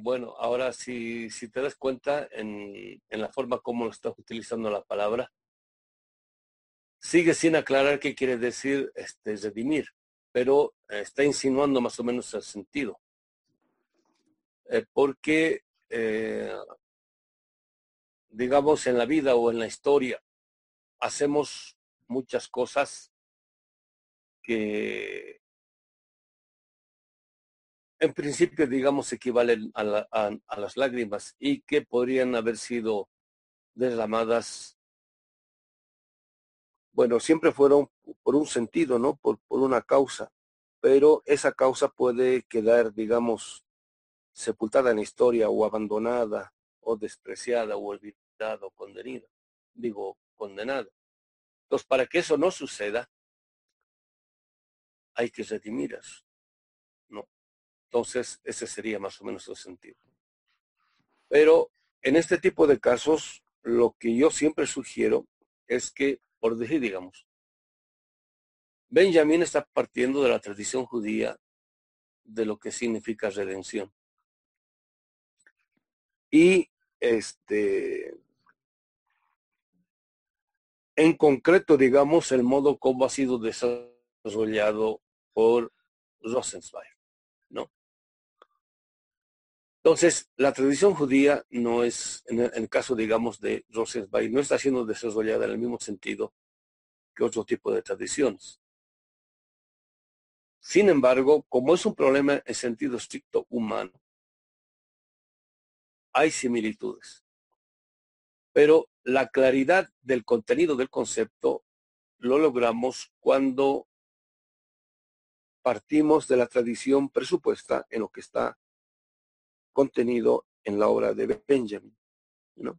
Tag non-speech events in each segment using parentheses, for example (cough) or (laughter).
bueno, ahora si, si te das cuenta en, la forma como lo estás utilizando la palabra, sigue sin aclarar qué quiere decir este, redimir, pero está insinuando más o menos el sentido. Eh, porque, eh, digamos, en la vida o en la historia, hacemos muchas cosas que en principio, digamos, equivalen a, a las lágrimas y que podrían haber sido derramadas bueno, siempre fueron por un sentido, ¿no? Por, por una causa, pero esa causa puede quedar, digamos, sepultada en la historia o abandonada o despreciada o olvidada o condenada, digo, condenada. Entonces, para que eso no suceda, hay que redimir ¿no? Entonces, ese sería más o menos el sentido. Pero en este tipo de casos, lo que yo siempre sugiero es que por decir, digamos. Benjamín está partiendo de la tradición judía de lo que significa redención. Y este, en concreto, digamos, el modo como ha sido desarrollado por Rosenzweig. Entonces, la tradición judía no es, en el, caso, digamos, de Rosenzweig, no está siendo desarrollada en el mismo sentido que otro tipo de tradiciones. Sin embargo, como es un problema en sentido estricto humano, hay similitudes. Pero la claridad del contenido del concepto lo logramos cuando partimos de la tradición presupuesta en lo que está contenido en la obra de Benjamin. ¿no?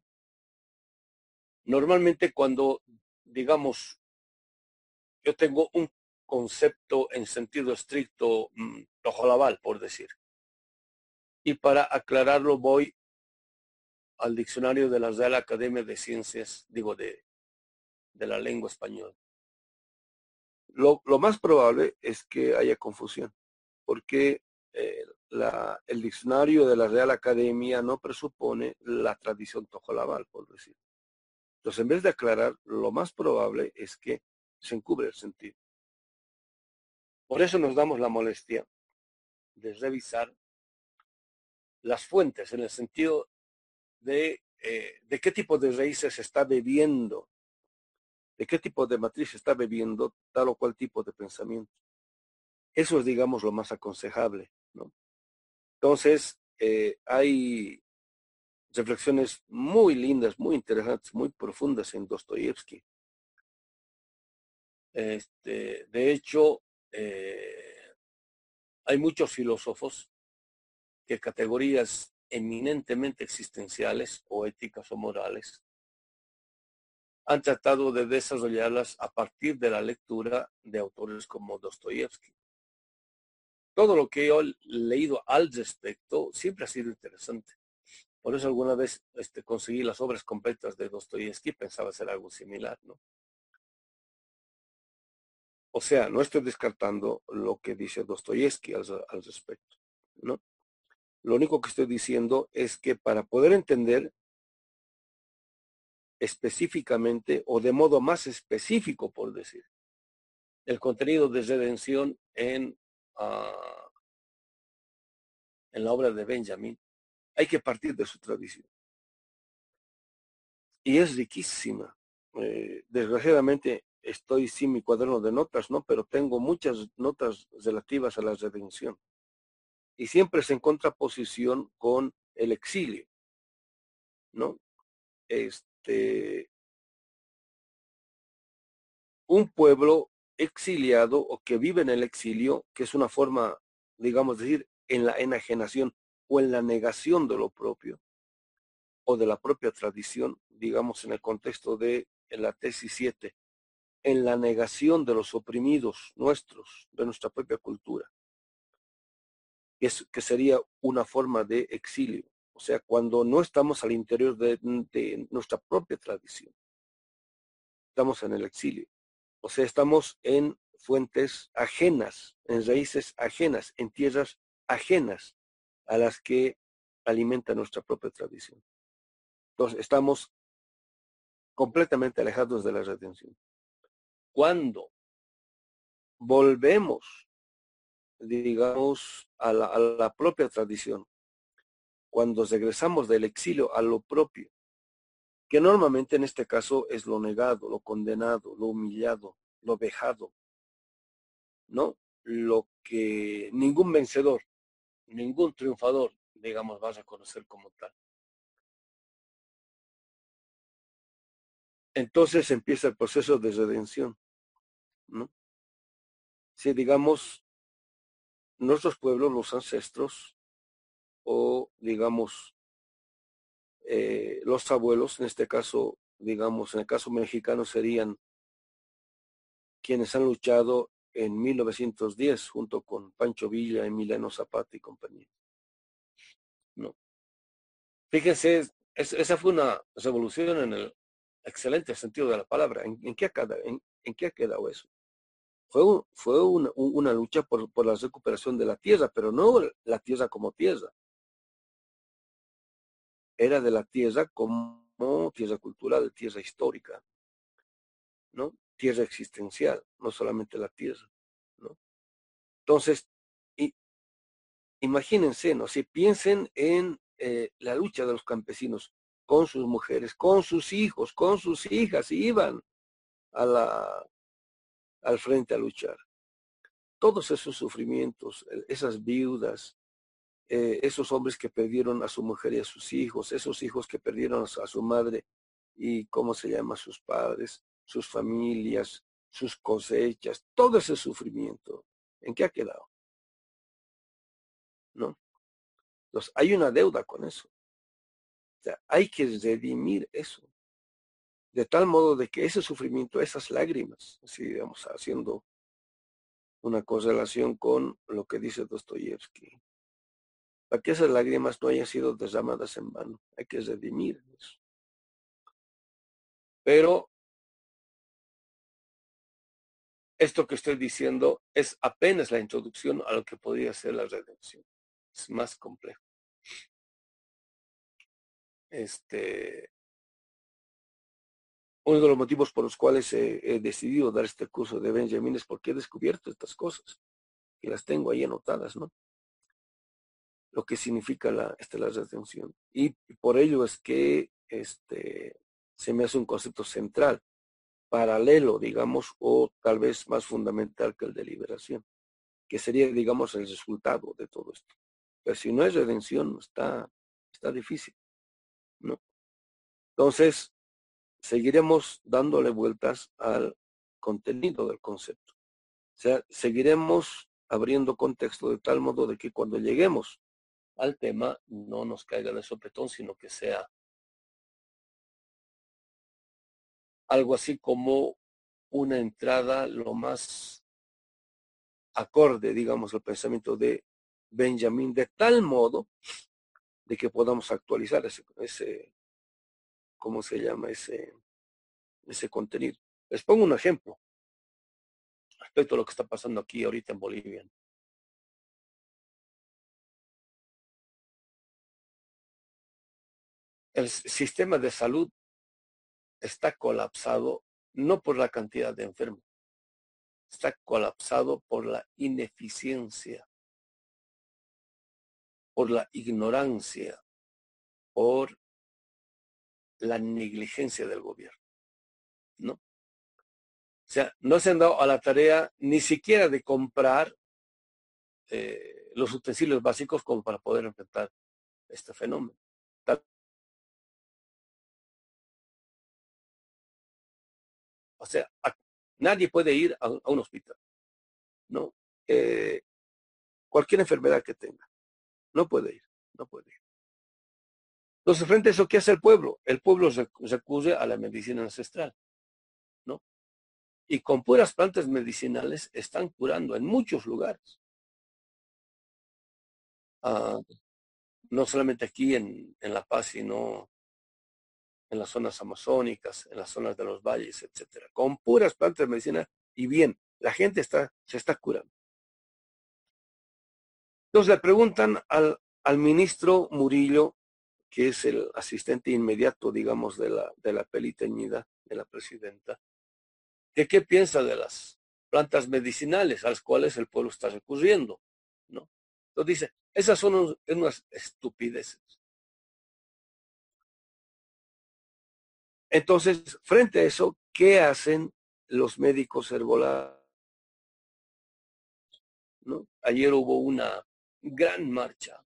Normalmente cuando, digamos, yo tengo un concepto en sentido estricto, mmm, laval, por decir, y para aclararlo voy al diccionario de la Real Academia de Ciencias, digo, de, de la lengua española. Lo, lo, más probable es que haya confusión, porque eh, la, el diccionario de la Real Academia no presupone la tradición tojolabal, por decir. Entonces, en vez de aclarar, lo más probable es que se encubre el sentido. Por eso nos damos la molestia de revisar las fuentes en el sentido de, eh, de qué tipo de raíces está bebiendo, de qué tipo de matriz está bebiendo tal o cual tipo de pensamiento. Eso es, digamos, lo más aconsejable. ¿no? Entonces, eh, hay reflexiones muy lindas, muy interesantes, muy profundas en Dostoyevsky. Este, de hecho, eh, hay muchos filósofos que categorías eminentemente existenciales o éticas o morales han tratado de desarrollarlas a partir de la lectura de autores como Dostoyevsky todo lo que yo he leído al respecto siempre ha sido interesante. Por eso alguna vez este, conseguí las obras completas de Dostoyevsky, pensaba hacer algo similar, ¿no? O sea, no estoy descartando lo que dice Dostoyevsky al, al respecto, ¿no? Lo único que estoy diciendo es que para poder entender específicamente o de modo más específico, por decir, el contenido de redención en en la obra de Benjamin, hay que partir de su tradición. Y es riquísima. Eh, desgraciadamente estoy sin mi cuaderno de notas, ¿no? Pero tengo muchas notas relativas a la redención. Y siempre se en contraposición con el exilio, ¿no? Este, un pueblo exiliado o que vive en el exilio, que es una forma, digamos, decir, en la enajenación o en la negación de lo propio o de la propia tradición, digamos, en el contexto de la tesis 7, en la negación de los oprimidos nuestros, de nuestra propia cultura, es, que sería una forma de exilio, o sea, cuando no estamos al interior de, de nuestra propia tradición, estamos en el exilio. O sea, estamos en fuentes ajenas, en raíces ajenas, en tierras ajenas a las que alimenta nuestra propia tradición. Entonces, estamos completamente alejados de la redención. Cuando volvemos, digamos, a la, a la propia tradición, cuando regresamos del exilio a lo propio, que normalmente en este caso es lo negado, lo condenado, lo humillado, lo vejado, ¿no? Lo que ningún vencedor, ningún triunfador, digamos, va a reconocer como tal. Entonces empieza el proceso de redención, ¿no? Si digamos, nuestros pueblos, los ancestros, o digamos, eh, los abuelos, en este caso, digamos, en el caso mexicano serían quienes han luchado en 1910 junto con Pancho Villa, Emiliano Zapata y compañía. No. Fíjense, esa fue una revolución en el excelente sentido de la palabra. ¿En, qué, ha quedado, en, ha quedado eso? Fue, fue una, una lucha por, por la recuperación de la tierra, pero no la tierra como tierra, era de la tierra como tierra cultural, tierra histórica, ¿no? Tierra existencial, no solamente la tierra. Entonces, imagínense, ¿no? Si piensen en eh, la lucha de los campesinos con sus mujeres, con sus hijos, con sus hijas, iban al frente a luchar. Todos esos sufrimientos, esas viudas, eh, esos hombres que perdieron a su mujer y a sus hijos, esos hijos que perdieron a su madre y cómo se llama sus padres, sus familias, sus cosechas, todo ese sufrimiento, ¿en qué ha quedado? ¿No? Entonces, hay una deuda con eso. Hay que redimir eso. De tal modo de que ese sufrimiento, esas lágrimas, así digamos, haciendo una correlación con lo que dice Dostoyevsky, para que esas lágrimas no hayan sido derramadas en vano. Hay que redimir eso. Pero esto que estoy diciendo es apenas la introducción a lo que podría ser la redención. Es más complejo. Este, uno de los motivos por los cuales he, decidido dar este curso de Benjamin es porque he descubierto estas cosas y las tengo ahí anotadas, ¿no? Lo que significa la, este, la redención. Y por ello es que este, se me hace un concepto central, paralelo, digamos, o tal vez más fundamental que el de liberación, que sería, digamos, el resultado de todo esto. Pero si no es redención, está, está difícil. ¿no? Entonces, seguiremos dándole vueltas al contenido del concepto. O sea, seguiremos abriendo contexto de tal modo de que cuando lleguemos al tema no nos caiga de sopetón, sino que sea algo así como una entrada lo más acorde, digamos, al pensamiento de Benjamin, de tal modo de que podamos actualizar ese, ese ¿cómo se llama? Ese, ese contenido. Les pongo un ejemplo respecto a lo que está pasando aquí ahorita en Bolivia. El sistema de salud está colapsado no por la cantidad de enfermos, está colapsado por la ineficiencia, por la ignorancia, por la negligencia del gobierno. ¿No? O sea, no se han dado a la tarea ni siquiera de comprar eh, los utensilios básicos como para poder enfrentar este fenómeno. O sea, nadie puede ir a, un hospital, ¿no? Eh, cualquier enfermedad que tenga, no puede ir, no puede ir. Entonces, frente a eso, ¿qué hace el pueblo? El pueblo recurre a la medicina ancestral, ¿no? Y con puras plantas medicinales están curando en muchos lugares. Ah, no solamente aquí en La Paz, sino en las zonas amazónicas, en las zonas de los valles, etcétera, con puras plantas de medicina y bien, la gente está, se está curando. Entonces le preguntan al, al ministro Murillo, que es el asistente inmediato, digamos, de la, de la de la presidenta, que qué piensa de las plantas medicinales a las cuales el pueblo está recurriendo, ¿no? Entonces dice, esas son unas estupideces. Entonces, frente a eso, ¿qué hacen los médicos herbolarios? Ayer hubo una gran marcha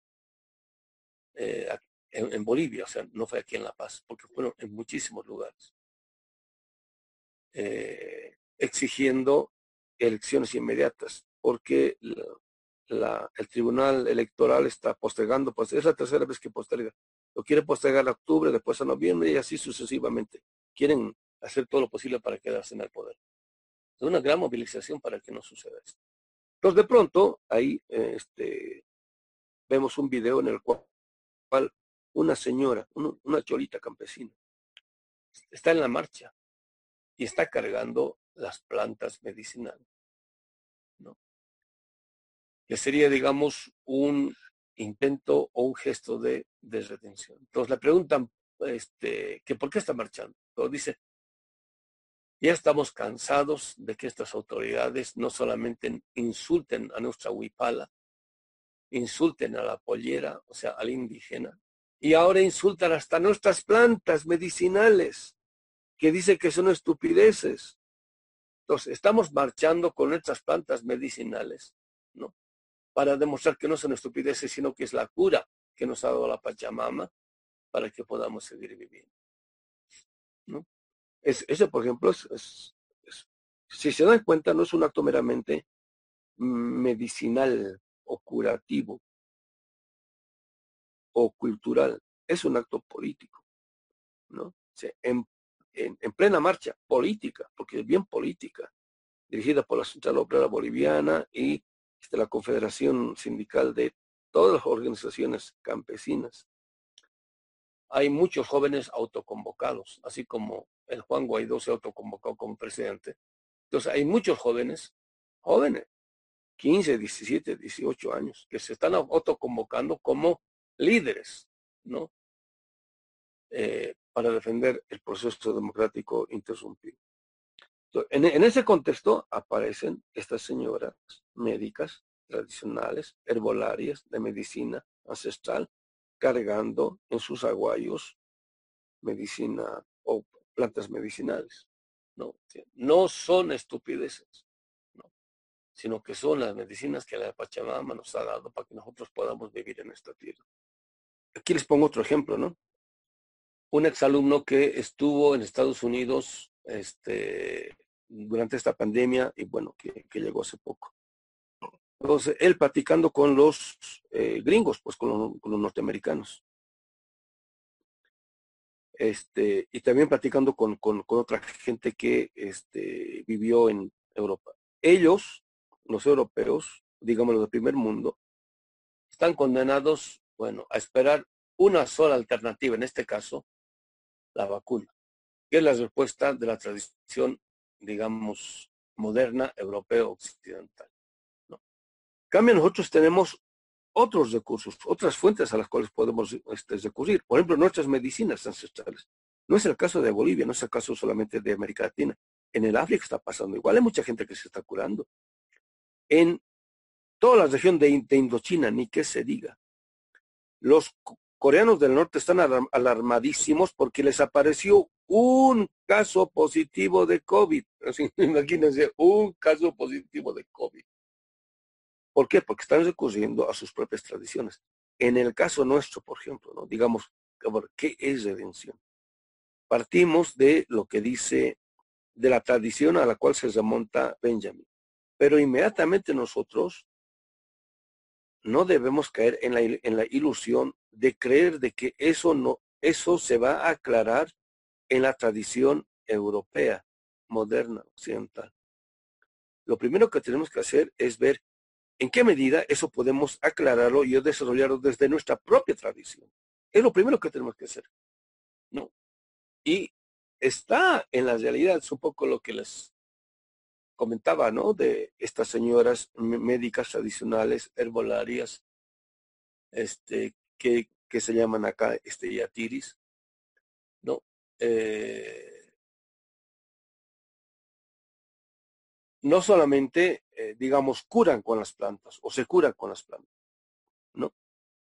eh, en, Bolivia, o sea, no fue aquí en La Paz, porque fueron en muchísimos lugares, eh, exigiendo elecciones inmediatas, porque el Tribunal Electoral está postergando, pues es la tercera vez que posterga. Lo quiere postergar a octubre, después a noviembre y así sucesivamente. Quieren hacer todo lo posible para quedarse en el poder. Es una gran movilización para que no suceda esto. Entonces, de pronto, ahí este, vemos un video en el cual una señora, una cholita campesina, está en la marcha y está cargando las plantas medicinales. ¿no? Que sería, digamos, un intento o un gesto de, de retención. Entonces le preguntan este, que por qué está marchando. Entonces dice, ya estamos cansados de que estas autoridades no solamente insulten a nuestra huipala, insulten a la pollera, o sea, al indígena, y ahora insultan hasta nuestras plantas medicinales, que dice que son estupideces. Entonces, estamos marchando con nuestras plantas medicinales. Para demostrar que no son estupideces, sino que es la cura que nos ha dado la Pachamama para que podamos seguir viviendo. ¿no? Es, ese, por ejemplo, si se dan cuenta, no es un acto meramente medicinal o curativo o cultural, es un acto político, en, en, plena marcha política, porque es bien política, dirigida por la Central Obrera Boliviana y este, la Confederación Sindical de todas las organizaciones campesinas. Hay muchos jóvenes autoconvocados, así como el Juan Guaidó se autoconvocó como presidente. Entonces hay muchos jóvenes, jóvenes, 15, 17, 18 años, que se están autoconvocando como líderes, ¿no? Eh, para defender el proceso democrático interrumpido. En, ese contexto aparecen estas señoras médicas tradicionales, herbolarias de medicina ancestral, cargando en sus aguayos medicina o plantas medicinales. No, no son estupideces, no, sino que son las medicinas que la Pachamama nos ha dado para que nosotros podamos vivir en esta tierra. Aquí les pongo otro ejemplo, ¿no? Un exalumno que estuvo en Estados Unidos este, durante esta pandemia y bueno, que, llegó hace poco. Entonces, él platicando con los eh, gringos, pues con, los norteamericanos. Este, y también platicando con, con, otra gente que este, vivió en Europa. Ellos, los europeos, digamos los del primer mundo, están condenados bueno, a esperar una sola alternativa, en este caso, la vacuna, que es la respuesta de la tradición, digamos, moderna, europeo, occidental. ¿no? cambio, nosotros tenemos otros recursos, otras fuentes a las cuales podemos este, recurrir. Por ejemplo, nuestras medicinas ancestrales. No es el caso de Bolivia, no es el caso solamente de América Latina. En el África está pasando igual, hay mucha gente que se está curando. En toda la región de, de Indochina, ni que se diga, los coreanos del norte están alarmadísimos porque les apareció un caso positivo de COVID. (laughs) imagínense, un caso positivo de COVID. ¿Por qué? Porque están recurriendo a sus propias tradiciones. En el caso nuestro, por ejemplo, ¿no? digamos, ¿qué es redención? Partimos de lo que dice, de la tradición a la cual se remonta Benjamin. Pero inmediatamente nosotros no debemos caer en la, en la ilusión de creer de que eso no, eso se va a aclarar en la tradición europea, moderna, occidental. Lo primero que tenemos que hacer es ver en qué medida eso podemos aclararlo y desarrollarlo desde nuestra propia tradición. Es lo primero que tenemos que hacer. ¿no? Y está en la realidad, es un poco lo que les comentaba, ¿no? De estas señoras médicas tradicionales, herbolarias, este, que, que se llaman acá este, yatiris. Eh, no solamente, eh, digamos, curan con las plantas o se curan con las plantas, ¿no?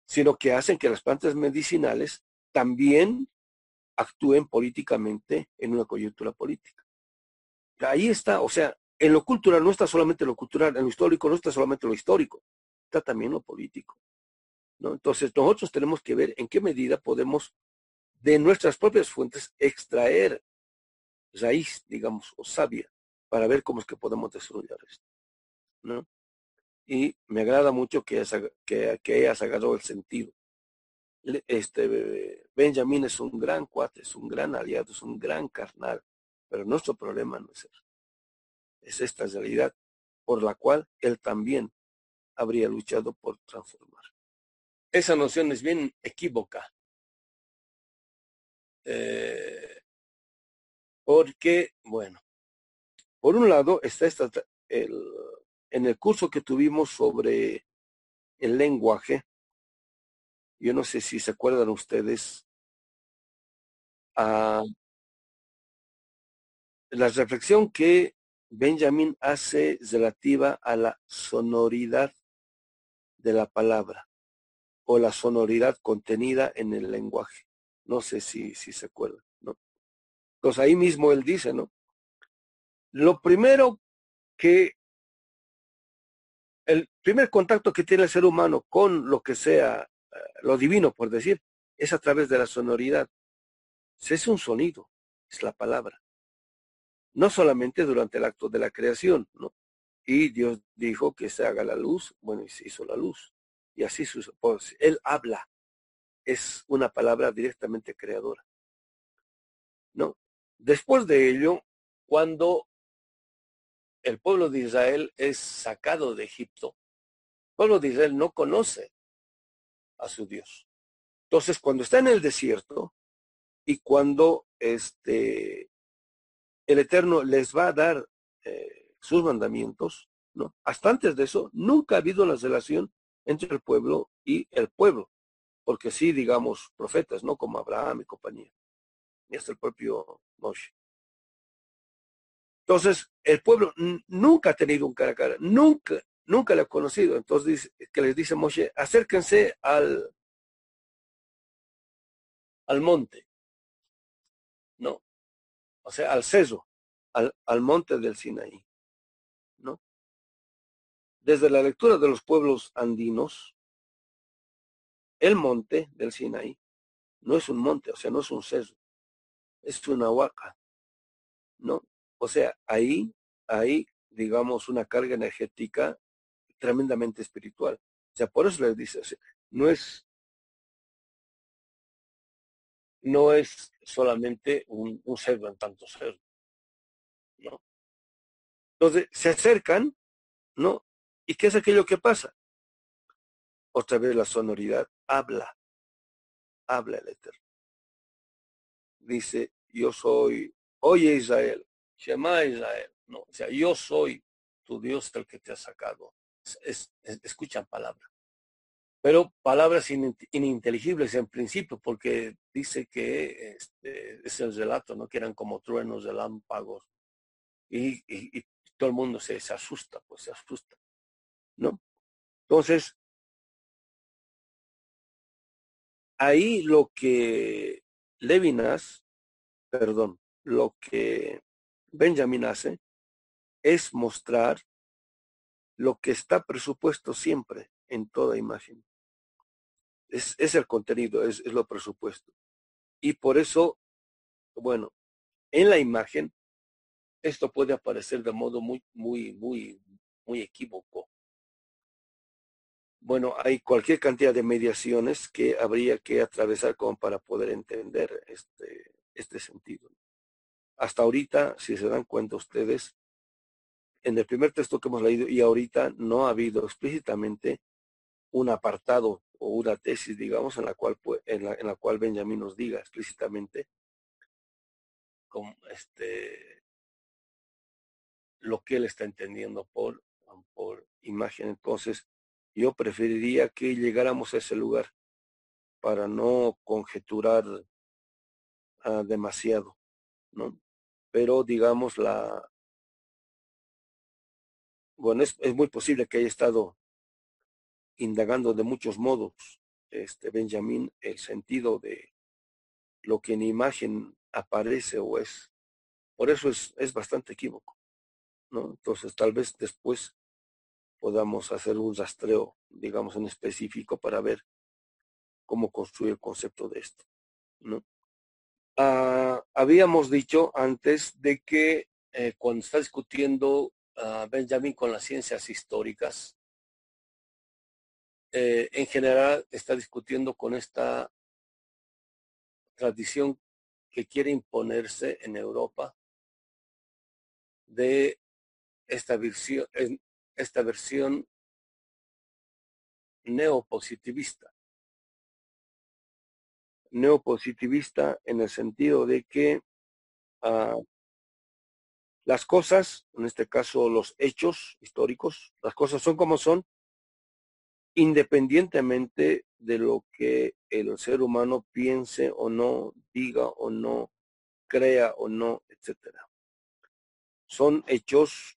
Sino que hacen que las plantas medicinales también actúen políticamente en una coyuntura política. Ahí está, o sea, en lo cultural no está solamente lo cultural, en lo histórico no está solamente lo histórico, está también lo político. ¿no? Entonces nosotros tenemos que ver en qué medida podemos de nuestras propias fuentes extraer raíz, digamos, o sabia, para ver cómo es que podemos desarrollar esto. ¿no? Y me agrada mucho que, que, que hayas agarrado el sentido. Este, Benjamín es un gran cuate, es un gran aliado, es un gran carnal, pero nuestro problema no es eso. Es esta realidad por la cual él también habría luchado por transformar. Esa noción es bien equívoca. Eh, porque, bueno, por un lado está esta, el, en el curso que tuvimos sobre el lenguaje, yo no sé si se acuerdan ustedes, a la reflexión que Benjamin hace relativa a la sonoridad de la palabra o la sonoridad contenida en el lenguaje. No sé si, si se acuerdan, ¿no? Entonces ahí mismo él dice, ¿no? Lo primero que el primer contacto que tiene el ser humano con lo que sea eh, lo divino, por decir, es a través de la sonoridad. Es un sonido, es la palabra no solamente durante el acto de la creación, ¿no? Y Dios dijo que se haga la luz, bueno, y se hizo la luz. Y así su pues, Él habla, es una palabra directamente creadora. ¿No? Después de ello, cuando el pueblo de Israel es sacado de Egipto, el pueblo de Israel no conoce a su Dios. Entonces, cuando está en el desierto y cuando este, el Eterno les va a dar eh, sus mandamientos, ¿no? Hasta antes de eso, nunca ha habido una relación entre el pueblo y el pueblo, porque sí, digamos, profetas, ¿no? Como Abraham y compañía, y hasta el propio Moshe. Entonces, el pueblo nunca ha tenido un cara a cara, nunca, nunca le ha conocido. Entonces, que les dice Moshe, acérquense al, al monte o sea, al ceso, al, al monte del Sinaí. ¿no? Desde la lectura de los pueblos andinos, el monte del Sinaí no es un monte, o sea, no es un ceso, es una huaca, ¿no? O sea, ahí hay, digamos, una carga energética tremendamente espiritual. O sea, por eso les dice, no es no es solamente un, cerdo en tanto cerdo. ¿no? Entonces se acercan, ¿no? ¿Y qué es aquello que pasa? Otra vez la sonoridad habla, habla el Eterno. Dice, yo soy, oye Israel, Shema Israel, no, o sea, yo soy tu Dios el que te ha sacado. escuchan palabra pero palabras ininteligibles en principio, porque dice que este, es el relato, ¿no? Que eran como truenos, relámpagos, y, y, todo el mundo se, se, asusta, pues se asusta, ¿no? Entonces, ahí lo que Levinas, perdón, lo que Benjamin hace es mostrar lo que está presupuesto siempre en toda imagen es, el contenido, es, es, lo presupuesto. Y por eso, bueno, en la imagen, esto puede aparecer de modo muy, muy, muy, muy equívoco. Bueno, hay cualquier cantidad de mediaciones que habría que atravesar como para poder entender este, este sentido. Hasta ahorita, si se dan cuenta ustedes, en el primer texto que hemos leído y ahorita no ha habido explícitamente un apartado o una tesis, digamos, en la cual, en la, en la cual Benjamín nos diga explícitamente como este, lo que él está entendiendo por, por imagen. Entonces, yo preferiría que llegáramos a ese lugar para no conjeturar uh, demasiado. Pero digamos la, bueno, es, es, muy posible que haya estado indagando de muchos modos, este Benjamín, el sentido de lo que en imagen aparece o es. Por eso es, es bastante equívoco, ¿no? Entonces tal vez después podamos hacer un rastreo, digamos, en específico para ver cómo construir el concepto de esto. Uh, habíamos dicho antes de que eh, cuando está discutiendo uh, Benjamin con las ciencias históricas, eh, en general está discutiendo con esta tradición que quiere imponerse en Europa de esta versión, esta versión neopositivista. Neopositivista en el sentido de que uh, las cosas, en este caso los hechos históricos, las cosas son como son, independientemente de lo que el ser humano piense o no, diga o no, crea o no, etcétera. Son hechos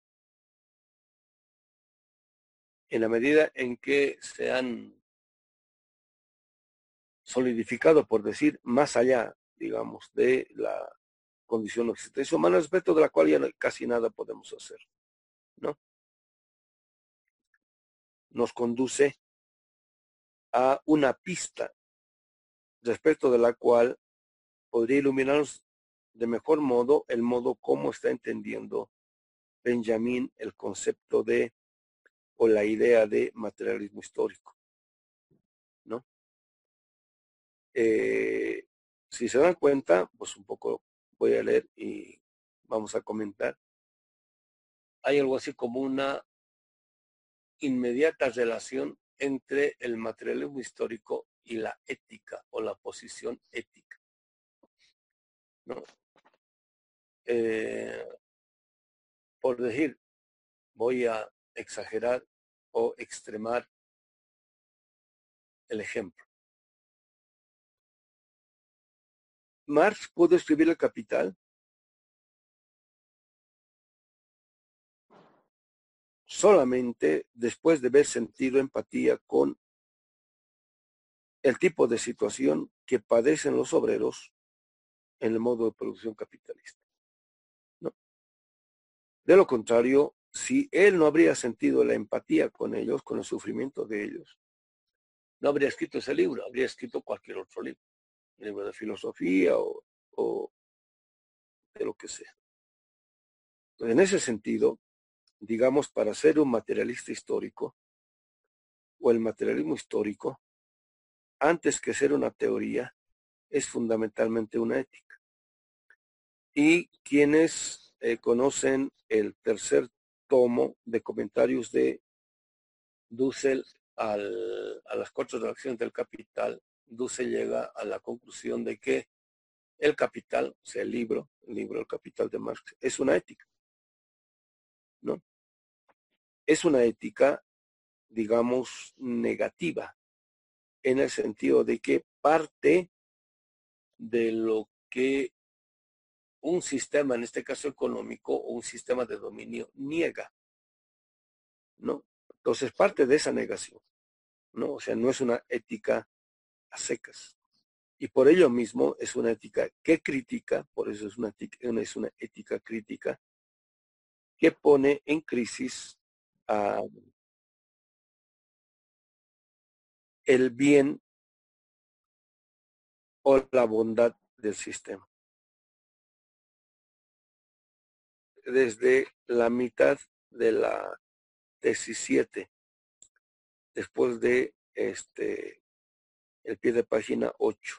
en la medida en que se han solidificado, por decir, más allá, digamos, de la condición de existencia humana, respecto de la cual ya casi nada podemos hacer, ¿no? Nos conduce a una pista respecto de la cual podría iluminarnos de mejor modo el modo como está entendiendo Benjamín el concepto de o la idea de materialismo histórico. ¿No? Eh, si se dan cuenta, pues un poco voy a leer y vamos a comentar. Hay algo así como una inmediata relación entre el materialismo histórico y la ética o la posición ética. ¿no? Eh, por decir, voy a exagerar o extremar el ejemplo. Marx pudo escribir el capital solamente después de haber sentido empatía con el tipo de situación que padecen los obreros en el modo de producción capitalista. De lo contrario, si él no habría sentido la empatía con ellos, con el sufrimiento de ellos, no habría escrito ese libro, habría escrito cualquier otro libro, libro de filosofía o, o de lo que sea. En ese sentido, digamos, para ser un materialista histórico, o el materialismo histórico, antes que ser una teoría, es fundamentalmente una ética. Y quienes eh, conocen el tercer tomo de comentarios de Dussel al, a las cuatro reacciones del capital, Dussel llega a la conclusión de que el capital, o sea, el libro, el libro El Capital de Marx, es una ética. ¿No? Es una ética, digamos, negativa, en el sentido de que parte de lo que un sistema, en este caso económico, o un sistema de dominio, niega. ¿No? Entonces, parte de esa negación, ¿no? O sea, no es una ética a secas. Y por ello mismo es una ética que critica, por eso es una, es una ética crítica, que pone en crisis el bien o la bondad del sistema. Desde la mitad de la tesis 7, después de este el pie de página 8.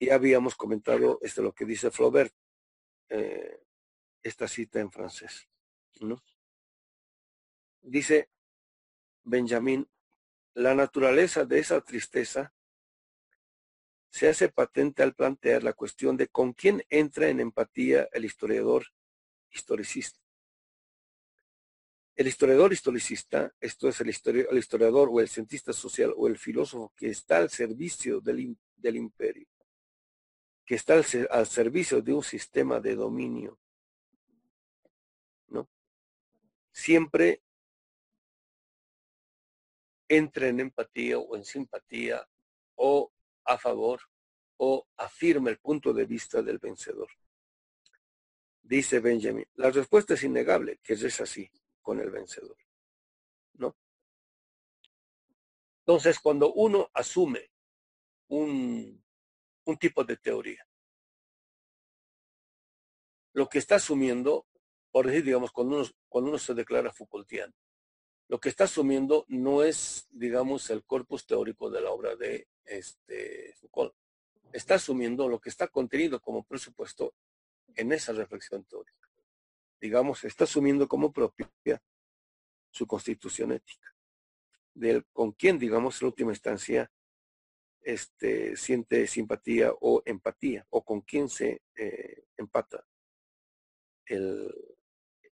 Ya habíamos comentado este, lo que dice Flaubert, eh, esta cita en francés. ¿no? Dice Benjamín, la naturaleza de esa tristeza se hace patente al plantear la cuestión de con quién entra en empatía el historiador historicista. El historiador historicista, esto es el, historiador o el cientista social o el filósofo que está al servicio del, del imperio, que está al, al, servicio de un sistema de dominio, ¿no? Siempre entra en empatía o en simpatía o a favor o afirma el punto de vista del vencedor. Dice Benjamin, la respuesta es innegable, que es así con el vencedor. ¿No? Entonces, cuando uno asume un, un tipo de teoría, lo que está asumiendo, por decir, digamos, cuando uno, cuando uno se declara Foucaultiano, lo que está asumiendo no es, digamos, el corpus teórico de la obra de este, Foucault. Está asumiendo lo que está contenido como presupuesto en esa reflexión teórica. Digamos, está asumiendo como propia su constitución ética, del con quien, digamos, en última instancia, este, siente simpatía o empatía, o con quién se eh, empata el,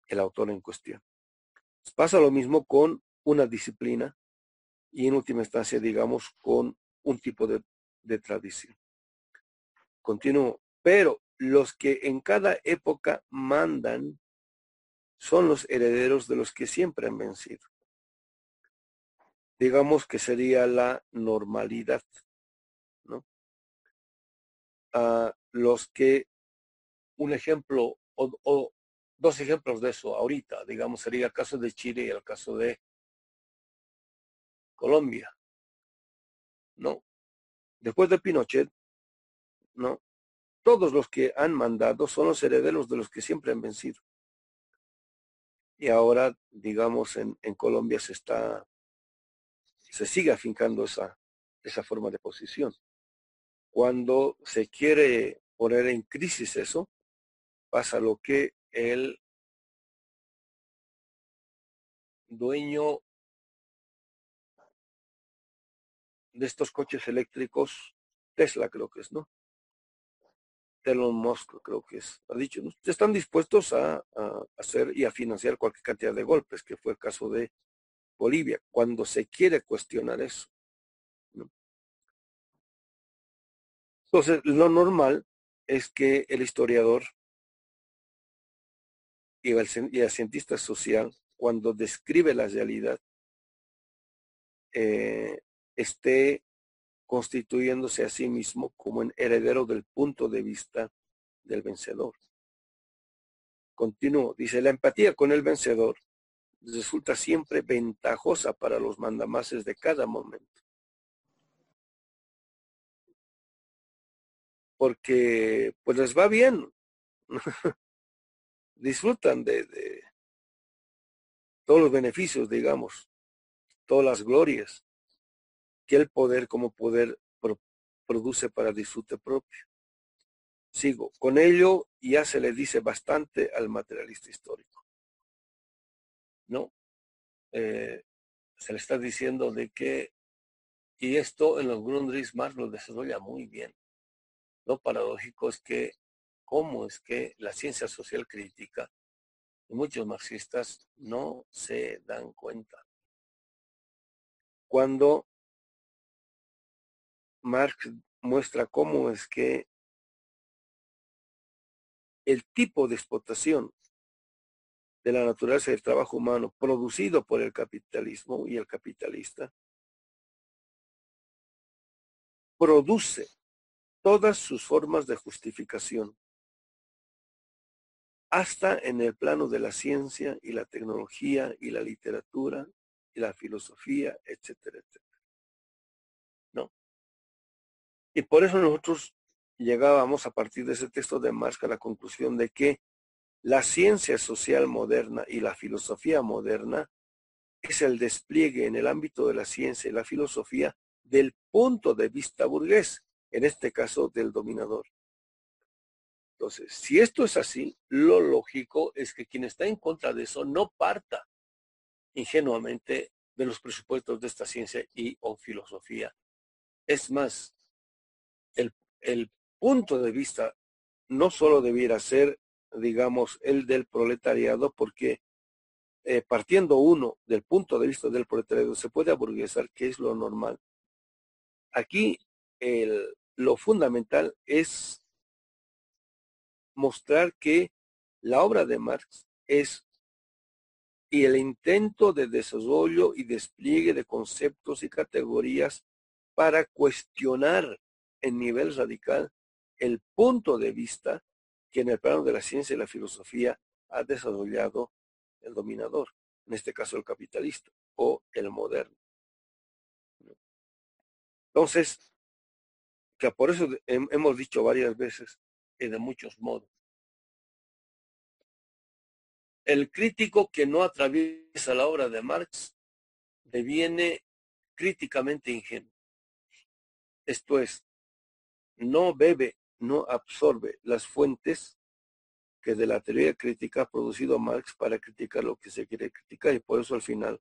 el autor en cuestión. Pasa lo mismo con una disciplina y en última instancia, digamos, con un tipo de, de tradición. Continúo. Pero los que en cada época mandan son los herederos de los que siempre han vencido. Digamos que sería la normalidad, ¿no? Ah, los que, un ejemplo o, dos ejemplos de eso ahorita, digamos, sería el caso de Chile y el caso de Colombia, ¿no? Después de Pinochet, ¿no? Todos los que han mandado son los herederos de los que siempre han vencido. Y ahora, digamos, en, en Colombia se está, se sigue afincando esa, esa forma de posición. Cuando se quiere poner en crisis eso, pasa lo que el dueño de estos coches eléctricos, Tesla creo que es, ¿no? Elon Musk creo que es, ha dicho, están dispuestos a, hacer y a financiar cualquier cantidad de golpes, que fue el caso de Bolivia, cuando se quiere cuestionar eso. ¿no? Entonces, lo normal es que el historiador y el, cientista social, cuando describe la realidad, eh, esté constituyéndose a sí mismo como en heredero del punto de vista del vencedor. Continúo, dice, la empatía con el vencedor resulta siempre ventajosa para los mandamases de cada momento. Porque pues les va bien. (laughs) Disfrutan de, todos los beneficios, digamos, todas las glorias que el poder como poder pro, produce para disfrute propio. Sigo. Con ello ya se le dice bastante al materialista histórico. ¿No? Eh, se le está diciendo de que, y esto en los Grundrisse Marx lo desarrolla muy bien. Lo paradójico es que, ¿cómo es que la ciencia social crítica y muchos marxistas no se dan cuenta? Cuando Marx muestra cómo es que el tipo de explotación de la naturaleza del trabajo humano producido por el capitalismo y el capitalista produce todas sus formas de justificación, hasta en el plano de la ciencia y la tecnología y la literatura y la filosofía, etcétera, etcétera. Y por eso nosotros llegábamos a partir de ese texto de Marx a la conclusión de que la ciencia social moderna y la filosofía moderna es el despliegue en el ámbito de la ciencia y la filosofía del punto de vista burgués, en este caso del dominador. Entonces, si esto es así, lo lógico es que quien está en contra de eso no parta ingenuamente de los presupuestos de esta ciencia y o filosofía. Es más, el, el punto de vista no solo debiera ser, digamos, el del proletariado, porque eh, partiendo uno del punto de vista del proletariado, se puede aburguesar, que es lo normal. Aquí el, lo fundamental es mostrar que la obra de Marx es y el intento de desarrollo y despliegue de conceptos y categorías para cuestionar en nivel radical el punto de vista que en el plano de la ciencia y la filosofía ha desarrollado el dominador, en este caso el capitalista o el moderno. Entonces, que por eso hemos dicho varias veces de muchos modos, el crítico que no atraviesa la obra de Marx deviene críticamente ingenuo. Esto es, no bebe, no absorbe las fuentes que de la teoría crítica ha producido Marx para criticar lo que se quiere criticar y por eso al final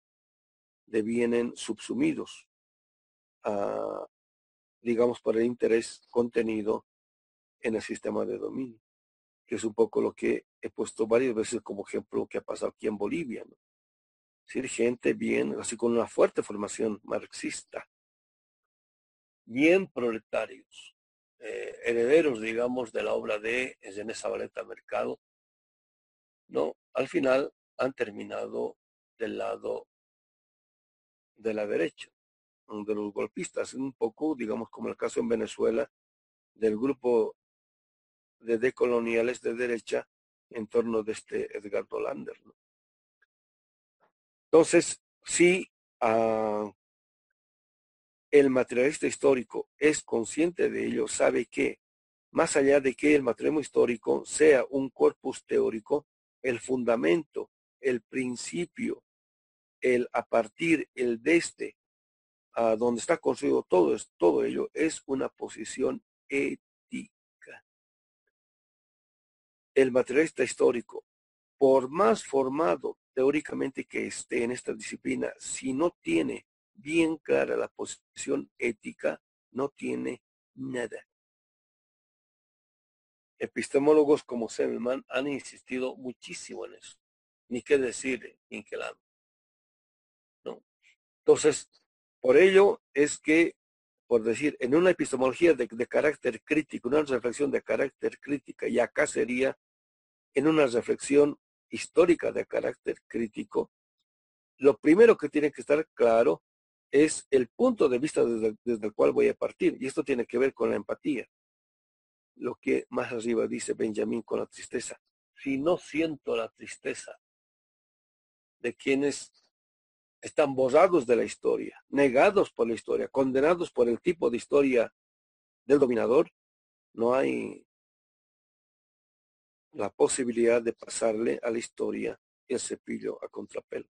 devienen subsumidos a, digamos, por el interés contenido en el sistema de dominio, que es un poco lo que he puesto varias veces como ejemplo que ha pasado aquí en Bolivia. ¿no? Gente bien, así con una fuerte formación marxista, bien proletarios, eh, herederos, digamos, de la obra de René Zabaleta Mercado, ¿no? Al final han terminado del lado de la derecha, de los golpistas, un poco, digamos, como el caso en Venezuela, del grupo de decoloniales de derecha en torno de este Edgardo Lander. Entonces, sí, uh, el materialista histórico es consciente de ello, sabe que más allá de que el materialismo histórico sea un corpus teórico, el fundamento, el principio, el a partir, el desde, a donde está construido todo, todo ello, es una posición. El materialista histórico, por más formado teóricamente que esté en esta disciplina, si no tiene bien clara la posición ética, no tiene nada. Epistemólogos como Semelman han insistido muchísimo en eso. Ni qué decir Inkelam. ¿no? Entonces, por ello es que, por decir, en una epistemología de, carácter crítico, una reflexión de carácter crítica, y acá sería en una reflexión histórica de carácter crítico, lo primero que tiene que estar claro es el punto de vista desde, el cual voy a partir. Y esto tiene que ver con la empatía. Lo que más arriba dice Benjamín con la tristeza. Si no siento la tristeza de quienes están borrados de la historia, negados por la historia, condenados por el tipo de historia del dominador, no hay la posibilidad de pasarle a la historia el cepillo a contrapelo.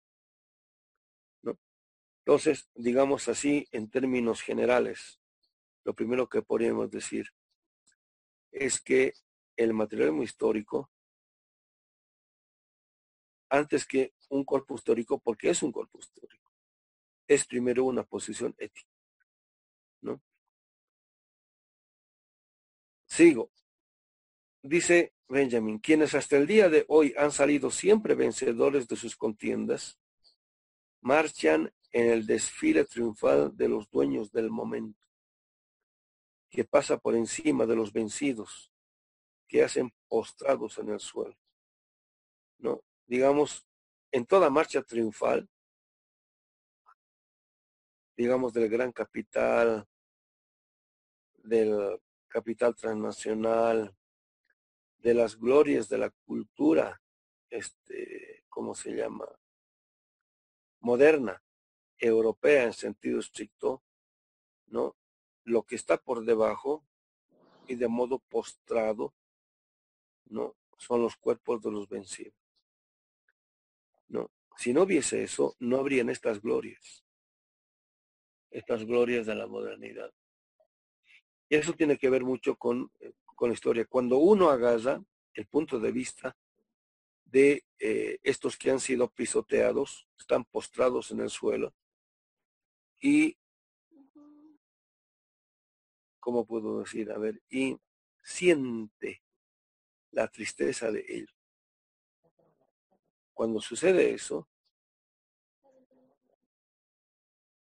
Entonces, digamos así, en términos generales, lo primero que podríamos decir es que el materialismo histórico, antes que un cuerpo histórico, porque es un cuerpo histórico, es primero una posición ética. ¿no? Sigo. Dice Benjamin, quienes hasta el día de hoy han salido siempre vencedores de sus contiendas, marchan en el desfile triunfal de los dueños del momento, que pasa por encima de los vencidos, que hacen postrados en el suelo. ¿No? Digamos, en toda marcha triunfal, digamos, del gran capital, del capital transnacional, de las glorias de la cultura, este, ¿cómo se llama? Moderna, europea en sentido estricto, ¿no? Lo que está por debajo y de modo postrado, ¿no? Son los cuerpos de los vencidos. ¿No? Si no hubiese eso, no habrían estas glorias. Estas glorias de la modernidad. Y eso tiene que ver mucho con, eh, con la historia. Cuando uno agarra el punto de vista de eh, estos que han sido pisoteados, están postrados en el suelo, y, ¿cómo puedo decir? A ver, y siente la tristeza de él. Cuando sucede eso,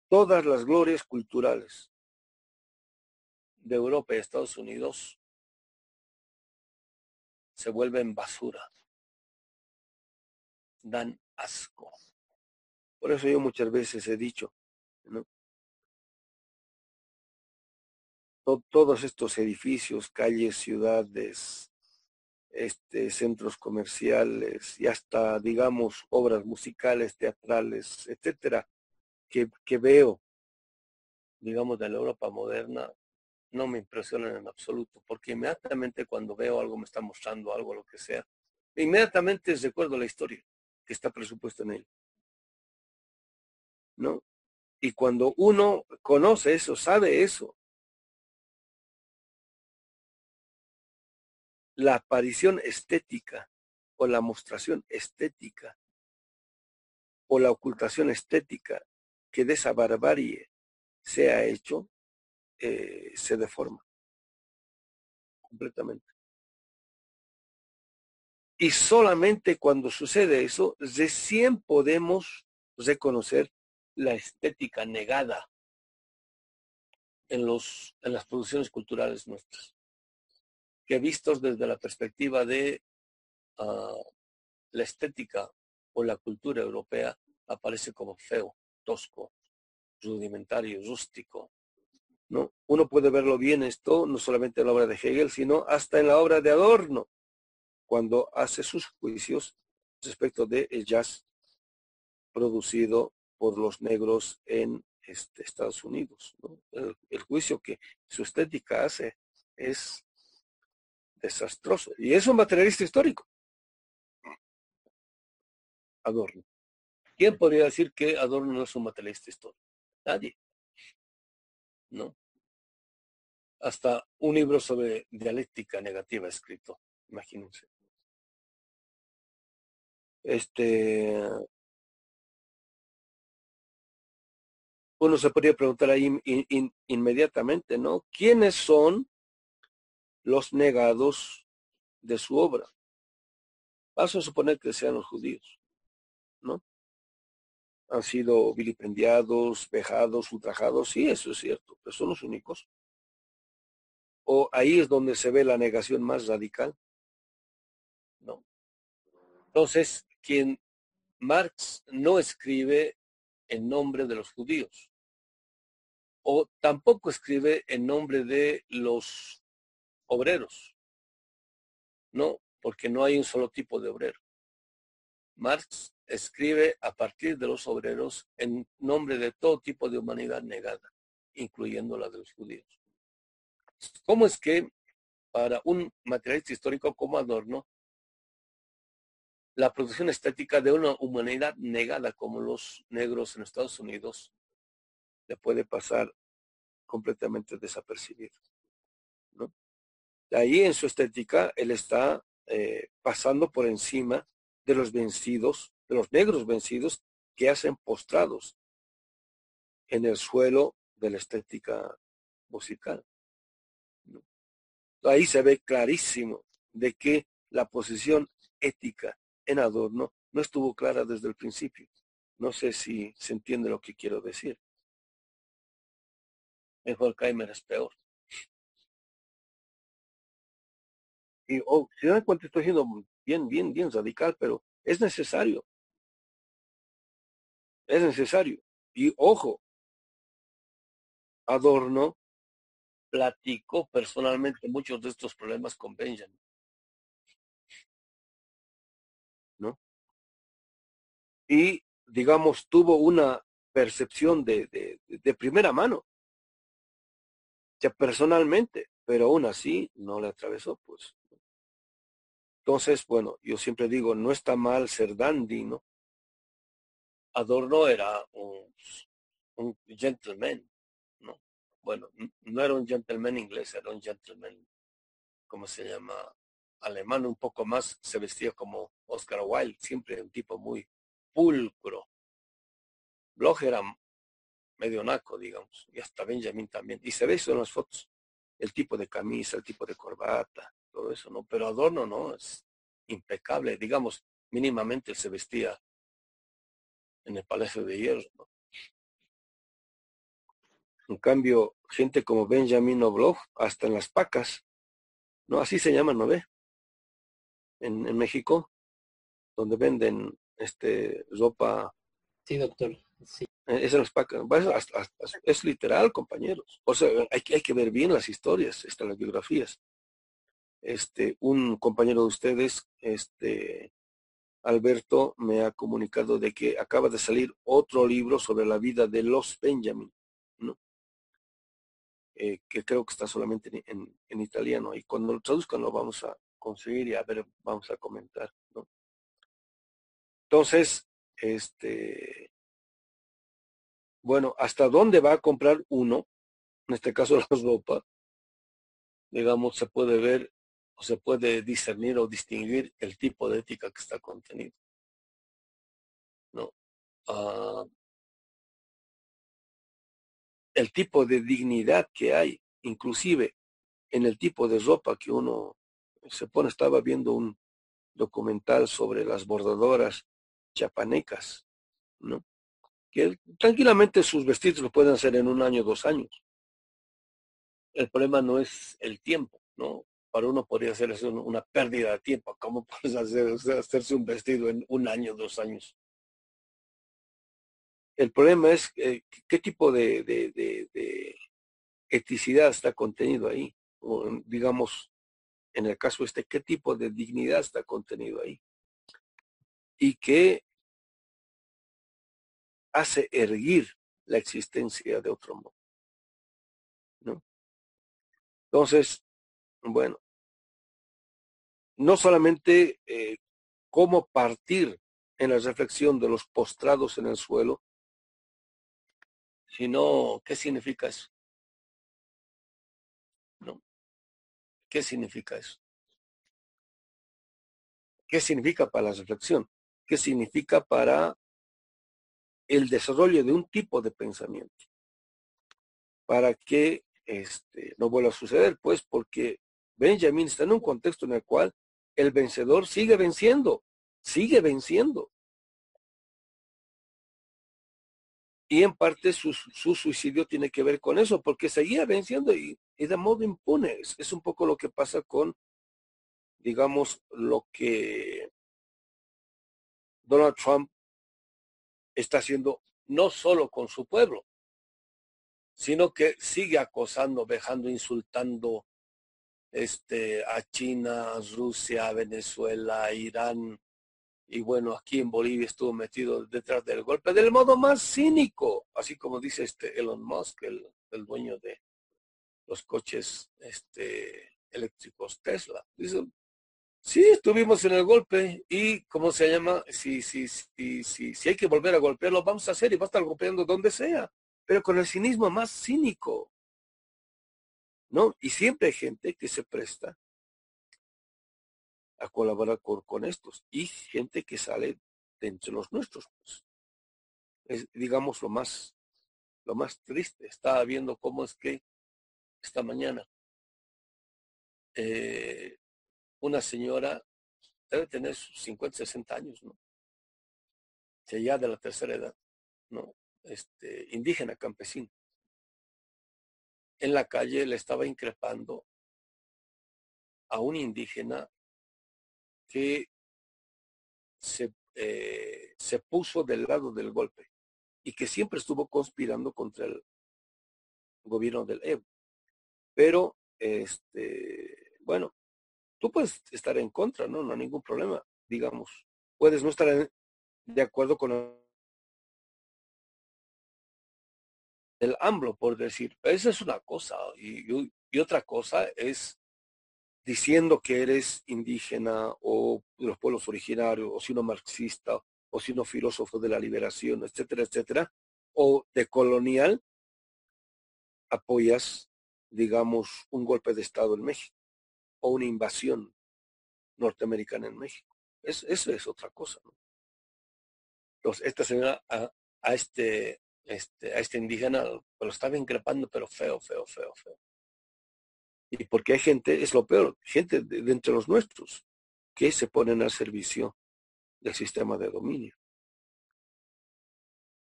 todas las glorias culturales de Europa y Estados Unidos se vuelven basura, dan asco. Por eso yo muchas veces he dicho, todos estos edificios, calles, ciudades, este, centros comerciales y hasta, digamos, obras musicales, teatrales, etcétera, que, que veo, digamos, de la Europa moderna, no me impresionan en absoluto, porque inmediatamente cuando veo algo, me está mostrando algo, lo que sea, inmediatamente recuerdo la historia que está presupuesta en él. ¿No? Y cuando uno conoce eso, sabe eso, la aparición estética o la mostración estética o la ocultación estética que de esa barbarie se ha hecho, eh, se deforma completamente. Y solamente cuando sucede eso, recién podemos reconocer la estética negada en, los, en las producciones culturales nuestras, que vistos desde la perspectiva de ah, la estética o la cultura europea, aparece como feo, tosco, rudimentario, rústico, ¿no? Uno puede verlo bien esto, no solamente en la obra de Hegel, sino hasta en la obra de Adorno, cuando hace sus juicios respecto del jazz producido por los negros en este, Estados Unidos. El, juicio que su estética hace es desastroso. Y es un materialista histórico. Adorno. ¿Quién podría decir que Adorno no es un materialista histórico? Nadie. ¿no? Hasta un libro sobre dialéctica negativa escrito, imagínense. Este, uno se podría preguntar ahí inmediatamente, ¿no? ¿Quiénes son los negados de su obra? Paso a suponer que sean los judíos, ¿no? han sido vilipendiados, vejados, ultrajados, sí, eso es cierto, pero son los únicos. O ahí es donde se ve la negación más radical. No. Entonces, quien Marx no escribe en nombre de los judíos, o tampoco escribe en nombre de los obreros, no, porque no hay un solo tipo de obrero. Marx escribe a partir de los obreros en nombre de todo tipo de humanidad negada, incluyendo la de los judíos. ¿Cómo es que para un materialista histórico como Adorno, la producción estética de una humanidad negada como los negros en Estados Unidos le puede pasar completamente desapercibido? Ahí en su estética él está eh, pasando por encima de los vencidos de los negros vencidos que hacen postrados en el suelo de la estética musical. Ahí se ve clarísimo de que la posición ética en Adorno no estuvo clara desde el principio. No sé si se entiende lo que quiero decir. Mejor Kaimer es peor. Y oh, si dan cuenta, estoy siendo bien, bien, bien radical, pero es necesario es necesario. Y ojo, Adorno platicó personalmente muchos de estos problemas con Benjamin. ¿No? Y, digamos, tuvo una percepción de, de, de primera mano, ya personalmente, pero aún así no le atravesó, pues. Entonces, bueno, yo siempre digo, no está mal ser dandy, ¿no? Adorno era un, gentleman, ¿no? Bueno, no era un gentleman inglés, era un gentleman, ¿cómo se llama? Alemán un poco más, se vestía como Oscar Wilde, siempre un tipo muy pulcro. Bloch era medio naco, digamos, y hasta Benjamin también. Y se ve eso en las fotos, el tipo de camisa, el tipo de corbata, todo eso, ¿no? Pero Adorno no, es impecable, digamos, mínimamente se vestía en el Palacio de Hierro. En cambio, gente como Benjamin Oblog, hasta en las pacas, ¿no? Así se llama, ¿no ve? En, en México, donde venden este ropa. Sí, doctor. Sí. Eh, es, en las pacas. es literal, compañeros. O sea, hay, hay que ver bien las historias, estas las biografías. Este, un compañero de ustedes, este, Alberto, me ha comunicado de que acaba de salir otro libro sobre la vida de los Benjamin, ¿no? Eh, que creo que está solamente en, en, italiano y cuando lo traduzcan lo vamos a conseguir y a ver, vamos a comentar. Entonces, este, bueno, ¿hasta dónde va a comprar uno? En este caso (laughs) la ropa, digamos, se puede ver o se puede discernir o distinguir el tipo de ética que está contenido. ¿No? Ah, el tipo de dignidad que hay, inclusive en el tipo de ropa que uno se pone. Estaba viendo un documental sobre las bordadoras chapanecas, ¿no? Que tranquilamente sus vestidos lo pueden hacer en un año, dos años. El problema no es el tiempo, ¿no? Para uno podría ser eso una pérdida de tiempo. ¿Cómo (laughs) puedes hacer, hacerse un vestido en un año, dos años? El problema es eh, qué tipo de, de, eticidad está contenido ahí. O, digamos, en el caso este, qué tipo de dignidad está contenido ahí. Y qué hace erguir la existencia de otro modo. Entonces, bueno, no solamente eh, cómo partir en la reflexión de los postrados en el suelo, sino qué significa eso. ¿No? ¿Qué significa eso? ¿Qué significa para la reflexión? ¿Qué significa para el desarrollo de un tipo de pensamiento? Para que este, no vuelva a suceder, pues, porque Benjamin está en un contexto en el cual el vencedor sigue venciendo, sigue venciendo. Y en parte su, suicidio tiene que ver con eso, porque seguía venciendo y, de modo impune. Es, un poco lo que pasa con, digamos, lo que Donald Trump está haciendo no solo con su pueblo, sino que sigue acosando, vejando, insultando, este, a China, Rusia, Venezuela, Irán, y bueno, aquí en Bolivia estuvo metido detrás del golpe del modo más cínico, así como dice este Elon Musk, el, dueño de los coches este, eléctricos Tesla. Dice, sí, estuvimos en el golpe y, ¿cómo se llama? Si, si, si, si, si hay que volver a golpearlo, vamos a hacer y va a estar golpeando donde sea, pero con el cinismo más cínico. ¿No? Y siempre hay gente que se presta a colaborar con, estos y gente que sale de entre los nuestros. Pues. Es, digamos, lo más, lo más triste. Estaba viendo cómo es que esta mañana eh, una señora debe tener sus 50, 60 años, ¿no? Ya de la tercera edad, ¿no? Este, indígena, campesino en la calle le estaba increpando a un indígena que se, eh, se puso del lado del golpe y que siempre estuvo conspirando contra el gobierno del Evo. Pero, este, bueno, tú puedes estar en contra, ¿no? No hay ningún problema, digamos. Puedes no estar de acuerdo con el AMLO, por decir. Esa es una cosa. Y, otra cosa es diciendo que eres indígena o de los pueblos originarios, o si no marxista, o si no filósofo de la liberación, etcétera, etcétera, o de colonial, apoyas, digamos, un golpe de Estado en México o una invasión norteamericana en México. Es, eso es otra cosa. Entonces, esta señora a este este, a este indígena lo estaba increpando, pero feo, feo, feo, feo. Y porque hay gente, es lo peor, gente de, entre los nuestros, que se ponen al servicio del sistema de dominio.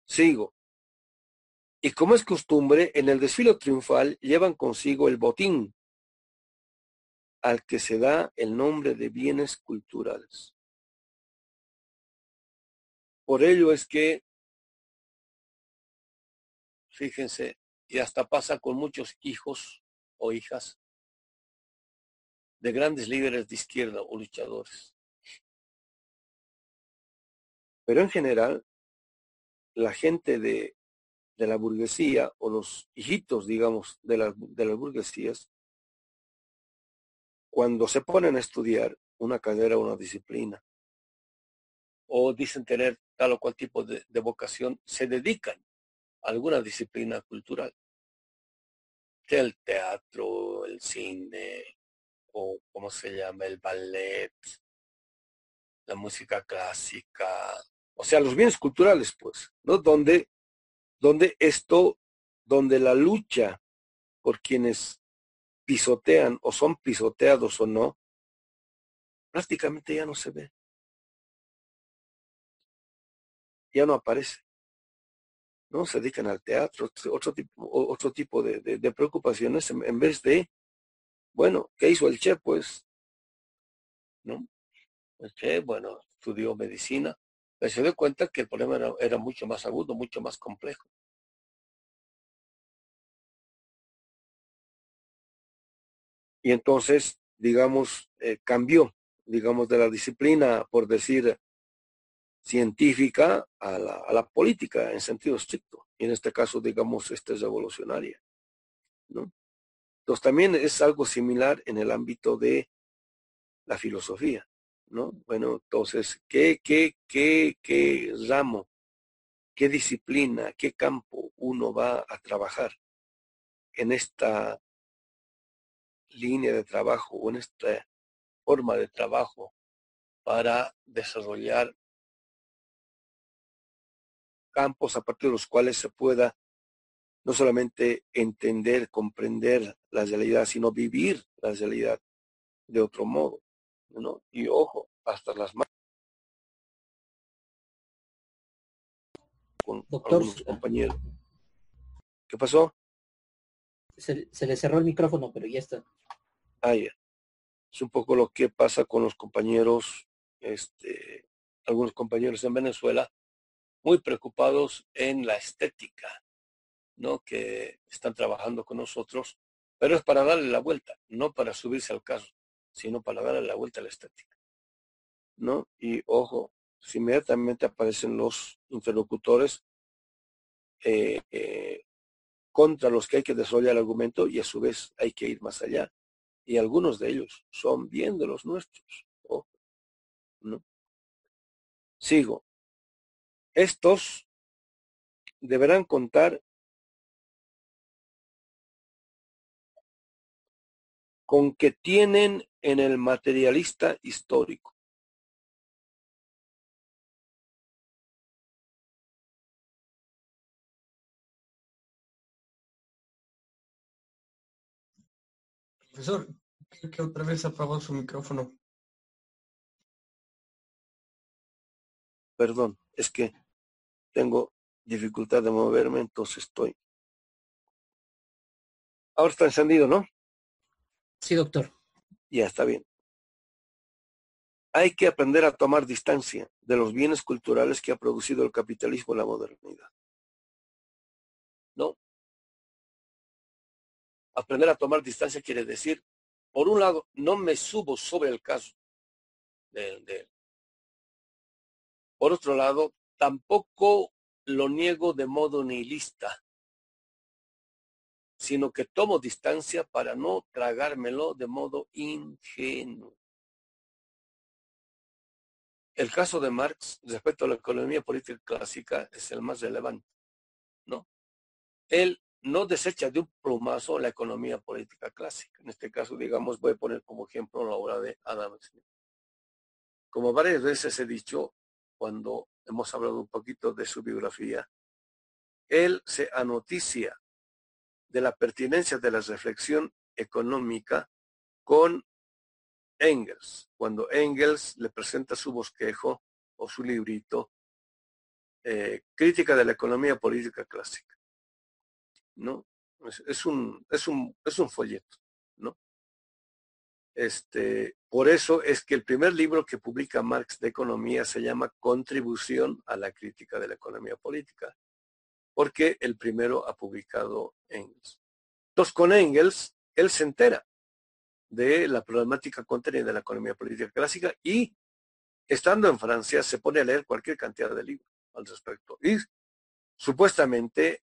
Sigo. Y como es costumbre, en el desfile triunfal llevan consigo el botín, al que se da el nombre de bienes culturales. Por ello es que, fíjense, y hasta pasa con muchos hijos o hijas de grandes líderes de izquierda o luchadores. Pero en general, la gente de de la burguesía o los hijitos, digamos, de, de las burguesías, cuando se ponen a estudiar una carrera o una disciplina, o dicen tener tal o cual tipo de, de vocación, se dedican alguna disciplina cultural, el teatro, el cine, o cómo se llama, el ballet, la música clásica, o sea, los bienes culturales, pues, ¿no? Donde donde esto, donde la lucha por quienes pisotean o son pisoteados o no, prácticamente ya no se ve. Ya no aparece. ¿No? Se dedican al teatro, otro tipo, otro tipo de, de preocupaciones en, vez de, bueno, ¿qué hizo el Che? Pues, ¿no? El Che, bueno, estudió medicina, se dio cuenta que el problema era, mucho más agudo, mucho más complejo. Y entonces, digamos, eh, cambió, digamos, de la disciplina, por decir, científica a la, a la, política en sentido estricto. Y en este caso, digamos, esta es revolucionaria. ¿no? Entonces también es algo similar en el ámbito de la filosofía. ¿no? Bueno, entonces, ¿qué, qué, qué, qué ramo, qué disciplina, qué campo uno va a trabajar en esta línea de trabajo o en esta forma de trabajo para desarrollar campos a partir de los cuales se pueda no solamente entender, comprender la realidad, sino vivir la realidad de otro modo. ¿no? Y ojo, hasta las manos con Doctor, compañeros. ¿Qué pasó? Se, se, le cerró el micrófono, pero ya está. Ah, ya. Es un poco lo que pasa con los compañeros, este, algunos compañeros en Venezuela, muy preocupados en la estética, ¿no? Que están trabajando con nosotros, pero es para darle la vuelta, no para subirse al caso sino para darle la vuelta a la estética. ¿No? Y ojo, si inmediatamente aparecen los interlocutores eh, eh, contra los que hay que desarrollar el argumento y a su vez hay que ir más allá. Y algunos de ellos son bien de los nuestros. ¿no? Sigo. Estos deberán contar con que tienen en el materialista histórico. Profesor, creo que otra vez apagó su micrófono. Perdón, es que tengo dificultad de moverme, entonces estoy. Ahora está encendido, ¿no? Sí, doctor. Ya está bien. Hay que aprender a tomar distancia de los bienes culturales que ha producido el capitalismo en la modernidad. ¿No? Aprender a tomar distancia quiere decir, por un lado, no me subo sobre el caso de, de Por otro lado, tampoco lo niego de modo nihilista sino que tomo distancia para no tragármelo de modo ingenuo. El caso de Marx respecto a la economía política clásica es el más relevante, ¿no? Él no desecha de un plumazo la economía política clásica. En este caso, digamos, voy a poner como ejemplo la obra de Adam Smith. Como varias veces he dicho, cuando hemos hablado un poquito de su biografía, él se anoticia de la pertinencia de la reflexión económica con Engels, cuando Engels le presenta su bosquejo o su librito, eh, Crítica de la Economía Política Clásica. ¿no? Es, un, es, un, es un folleto. Este, por eso es que el primer libro que publica Marx de economía se llama Contribución a la crítica de la economía política, porque el primero ha publicado Engels. Entonces, con Engels, él se entera de la problemática contenida de la economía política clásica y, estando en Francia, se pone a leer cualquier cantidad de libros al respecto. Y supuestamente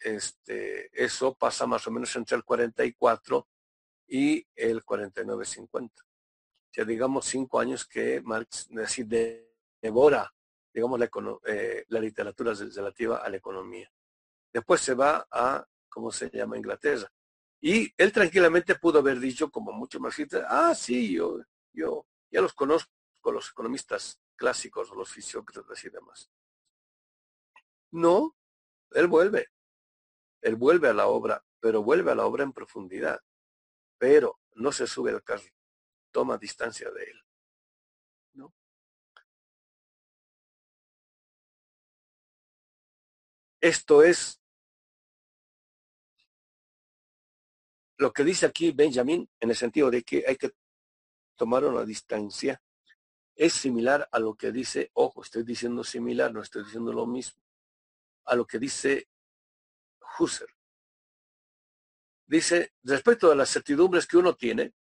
este, eso pasa más o menos entre el 44 y el 49-50. O sea, digamos cinco años que Marx devora, digamos, la, eh, la literatura relativa a la economía. Después se va a, ¿cómo se llama?, Inglaterra. Y él tranquilamente pudo haber dicho, como muchos marxistas, ah, sí, yo, yo ya los conozco, los economistas clásicos, los fisiócratas y demás. No, él vuelve. Él vuelve a la obra, pero vuelve a la obra en profundidad. Pero no se sube al carro, toma distancia de él. Esto es lo que dice aquí Benjamin en el sentido de que hay que tomar una distancia. Es similar a lo que dice, ojo, estoy diciendo similar, no estoy diciendo lo mismo, a lo que dice Husserl. Dice, respecto a las certidumbres que uno tiene,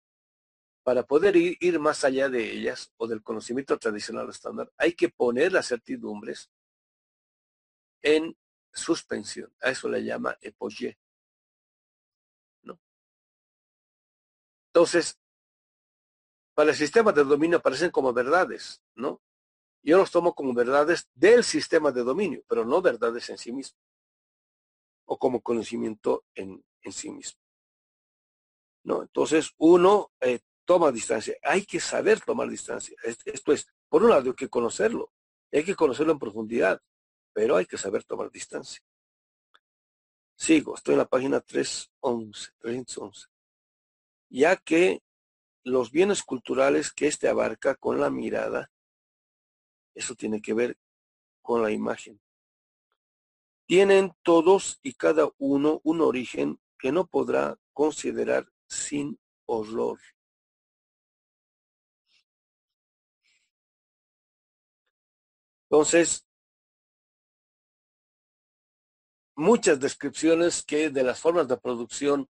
para poder ir, ir, más allá de ellas o del conocimiento tradicional estándar, hay que poner las certidumbres en suspensión. A eso le llama epoye. ¿no? Entonces, para el sistema de dominio aparecen como verdades, ¿no? Yo los tomo como verdades del sistema de dominio, pero no verdades en sí mismo o como conocimiento en, en sí mismo. ¿No? Entonces, uno eh, toma distancia. Hay que saber tomar distancia. Esto es, por un lado, hay que conocerlo. Hay que conocerlo en profundidad, pero hay que saber tomar distancia. Sigo, estoy en la página 311, 311. Ya que los bienes culturales que éste abarca con la mirada, eso tiene que ver con la imagen tienen todos y cada uno un origen que no podrá considerar sin horror. Entonces, muchas descripciones que de las formas de producción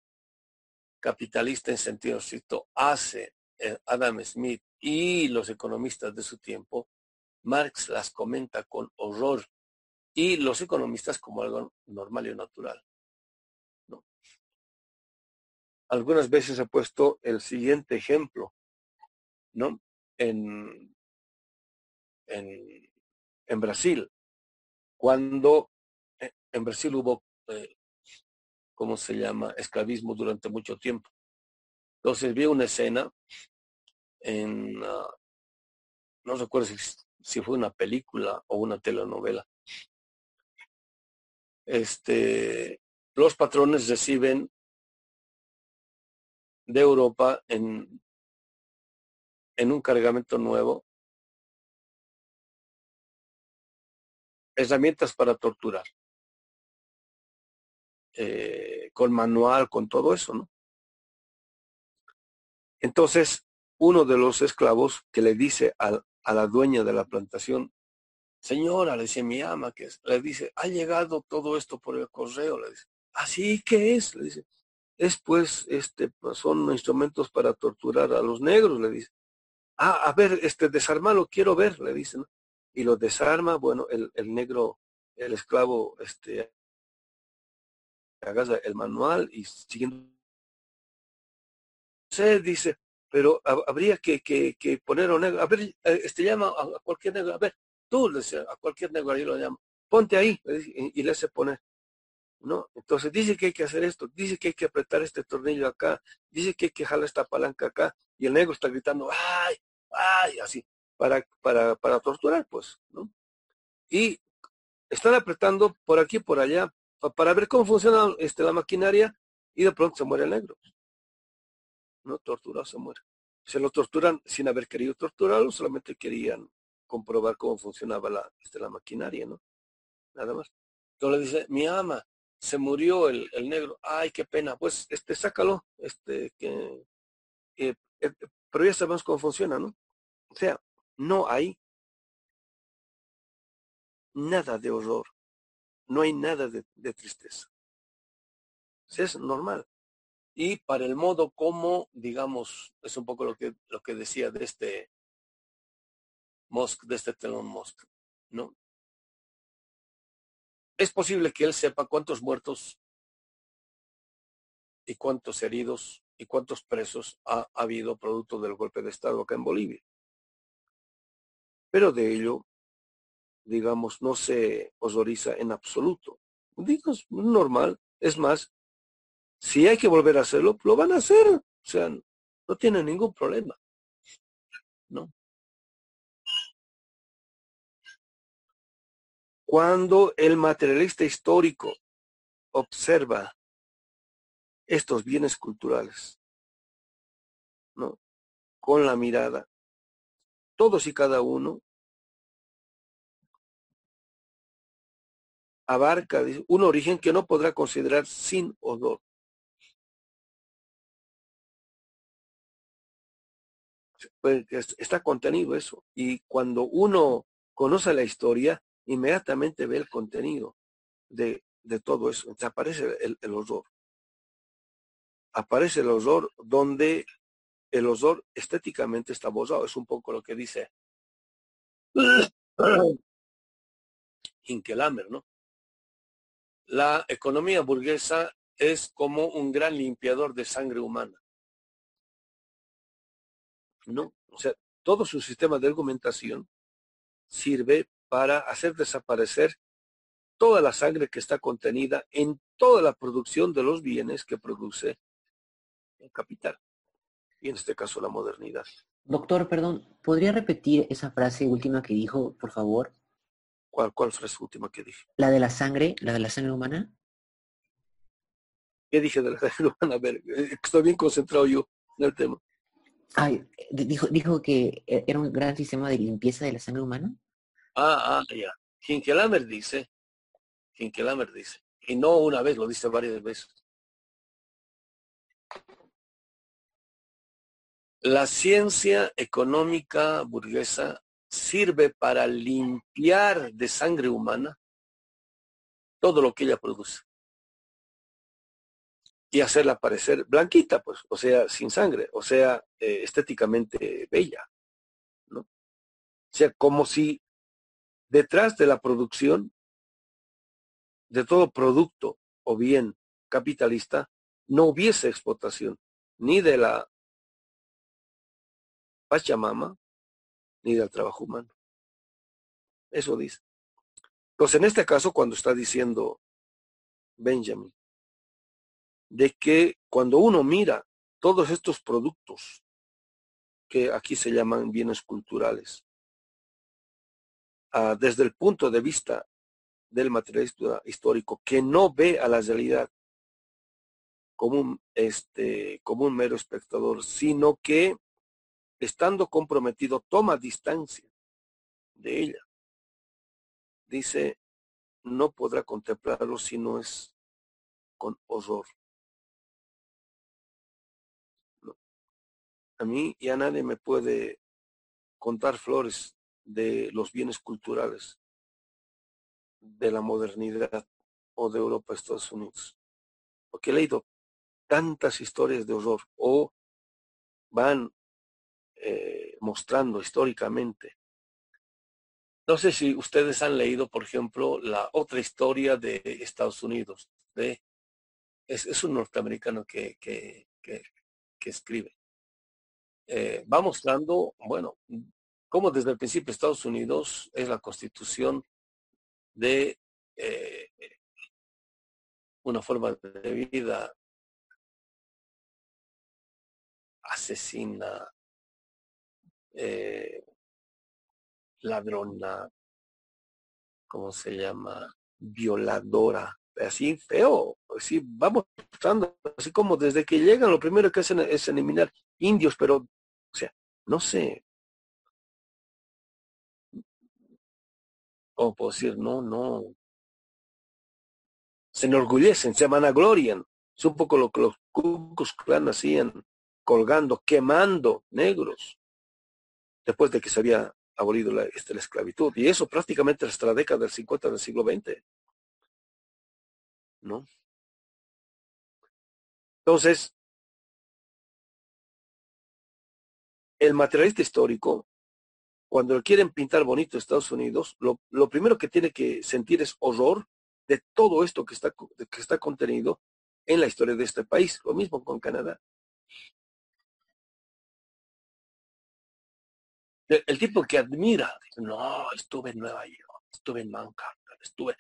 capitalista en sentido estricto hace eh, Adam Smith y los economistas de su tiempo, Marx las comenta con horror y los economistas como algo normal y natural. Algunas veces he puesto el siguiente ejemplo, ¿no? En, en, en Brasil, cuando eh, en Brasil hubo, eh, ¿cómo se llama?, esclavismo durante mucho tiempo. Entonces vi una escena en, uh, no recuerdo si, si fue una película o una telenovela, este, los patrones reciben de Europa en, en un cargamento nuevo herramientas para torturar. Eh, con manual, con todo eso, ¿no? Entonces, uno de los esclavos que le dice a, a la dueña de la plantación, Señora, le dice mi ama, que es, le dice, ha llegado todo esto por el correo, le dice, así que es, le dice, es pues, este, pues, son instrumentos para torturar a los negros, le dice. Ah, a ver, este, desarmalo, quiero ver, le dicen. Y lo desarma, bueno, el, el negro, el esclavo, este, agarra el manual y siguiendo. Se dice, pero habría que, que, que poner a negro, a ver, eh, este llama a cualquier negro, a ver, tú, le dice, a cualquier negro ahí lo llama, ponte ahí, y, le hace poner. ¿No? Entonces dice que hay que hacer esto, dice que hay que apretar este tornillo acá, dice que hay que jalar esta palanca acá, y el negro está gritando, ¡ay! ¡ay! así, para, para, para torturar, pues, ¿no? Y están apretando por aquí, por allá, para ver cómo funciona este, la maquinaria, y de pronto se muere el negro. ¿No? Torturado se muere. Se lo torturan sin haber querido torturarlo, solamente querían comprobar cómo funcionaba la, este, la maquinaria, ¿no? Nada más. Entonces dice, mi ama, se murió el, el negro, ay, qué pena, pues, este, sácalo, este, que, eh, pero ya sabemos cómo funciona, ¿no? O sea, no hay nada de horror, no hay nada de, de tristeza. Es normal. Y para el modo como, digamos, es un poco lo que, lo que decía de este Musk, de este Telon Musk, ¿no? Es posible que él sepa cuántos muertos y cuántos heridos y cuántos presos ha, habido producto del golpe de Estado acá en Bolivia. Pero de ello, digamos, no se osoriza en absoluto. Digo, es normal. Es más, si hay que volver a hacerlo, lo van a hacer. O sea, no tiene ningún problema. Cuando el materialista histórico observa estos bienes culturales, ¿no? Con la mirada, todos y cada uno abarca un origen que no podrá considerar sin odor. Pues está contenido eso. Y cuando uno conoce la historia, inmediatamente ve el contenido de, de todo eso. Entonces aparece el, el horror. Aparece el horror donde el horror estéticamente está borrado. Es un poco lo que dice (clears throat) Hinkelamer, ¿no? La economía burguesa es como un gran limpiador de sangre humana. ¿No? O sea, todo su sistema de argumentación sirve para hacer desaparecer toda la sangre que está contenida en toda la producción de los bienes que produce el capital, y en este caso la modernidad. Doctor, perdón, ¿podría repetir esa frase última que dijo, por favor? ¿Cuál, cuál frase última que dije? La de la sangre, la de la sangre humana. ¿Qué dije de la sangre (laughs) humana? A ver, eh, estoy bien concentrado yo en el tema. Ay, dijo, dijo que e, era un gran sistema de limpieza de la sangre humana. Ah, ah, ya. Hinkelamer dice, Hinkelamer dice, y no una vez, lo dice varias veces. La ciencia económica burguesa sirve para limpiar de sangre humana todo lo que ella produce y hacerla parecer blanquita, pues, o sea, sin sangre, o sea, eh, estéticamente bella, ¿no? O sea, como si detrás de la producción de todo producto o bien capitalista no hubiese explotación ni de la Pachamama ni del trabajo humano. Eso dice. Entonces, en este caso, cuando está diciendo Benjamin, de que cuando uno mira todos estos productos, que aquí se llaman bienes culturales, uh, desde el punto de vista del materialista histórico, que no ve a la realidad como un, este, como un mero espectador, sino que estando comprometido toma distancia de ella. Dice, no podrá contemplarlo si no es con horror. A mí ya nadie me puede contar flores de los bienes culturales de la modernidad o de Europa, Estados Unidos. Porque he leído tantas historias de horror o van eh, mostrando históricamente. No sé si ustedes han leído, por ejemplo, la otra historia de Estados Unidos. Es, es un norteamericano que, que, que, que escribe. Eh, va mostrando, bueno, cómo desde el principio Estados Unidos es la constitución de eh, una forma de vida asesina, eh, ladrona, ¿cómo se llama? Violadora, así feo, así vamos mostrando, así como desde que llegan lo primero que hacen es eliminar indios, pero, o sea, no sé, ¿cómo puedo decir? No, no. se enorgullecen, se vanaglorian. Es un poco lo que los Cucus Clan hacían, colgando, quemando negros, después de que se había abolido la, este, la esclavitud. Y eso prácticamente hasta la década del 50 del siglo XX. ¿No? Entonces, el materialista histórico, cuando quieren pintar bonito Estados Unidos, lo, primero que tiene que sentir es horror de todo esto que está, que está contenido en la historia de este país. Lo mismo con Canadá. El, el tipo que admira, no, estuve en Nueva York, estuve en Manhattan, estuve,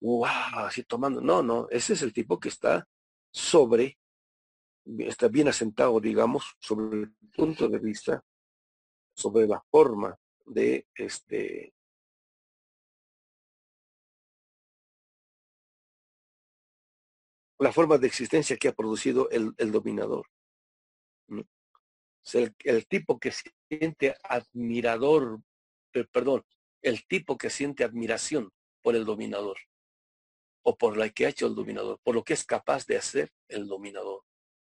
wow, así tomando. No, no, ese es el tipo que está sobre está bien asentado, digamos, sobre el punto de vista, sobre la forma de este la forma de existencia que ha producido el, el dominador. el, el, tipo que siente admirador, perdón, el tipo que siente admiración por el dominador o por la que ha hecho el dominador, por lo que es capaz de hacer el dominador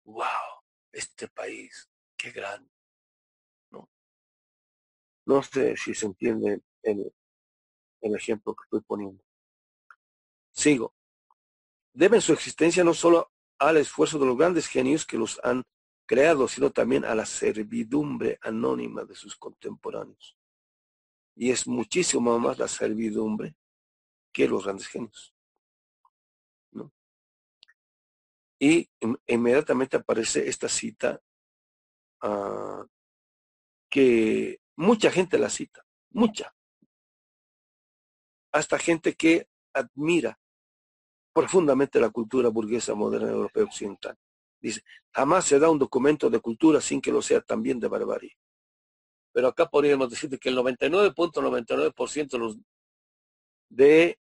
wow, este país, qué grande. ¿No? sé si se entiende el, el ejemplo que estoy poniendo. Sigo. Deben su existencia no solo al esfuerzo de los grandes genios que los han creado, sino también a la servidumbre anónima de sus contemporáneos. Y es muchísimo más la servidumbre que los grandes genios. ¿no? Y inmediatamente aparece esta cita uh, que mucha gente la cita, mucha. Hasta gente que admira profundamente la cultura burguesa moderna europea occidental. Dice, jamás se da un documento de cultura sin que lo sea también de barbarie. Pero acá podríamos decir que el 99.99% .99 de los, de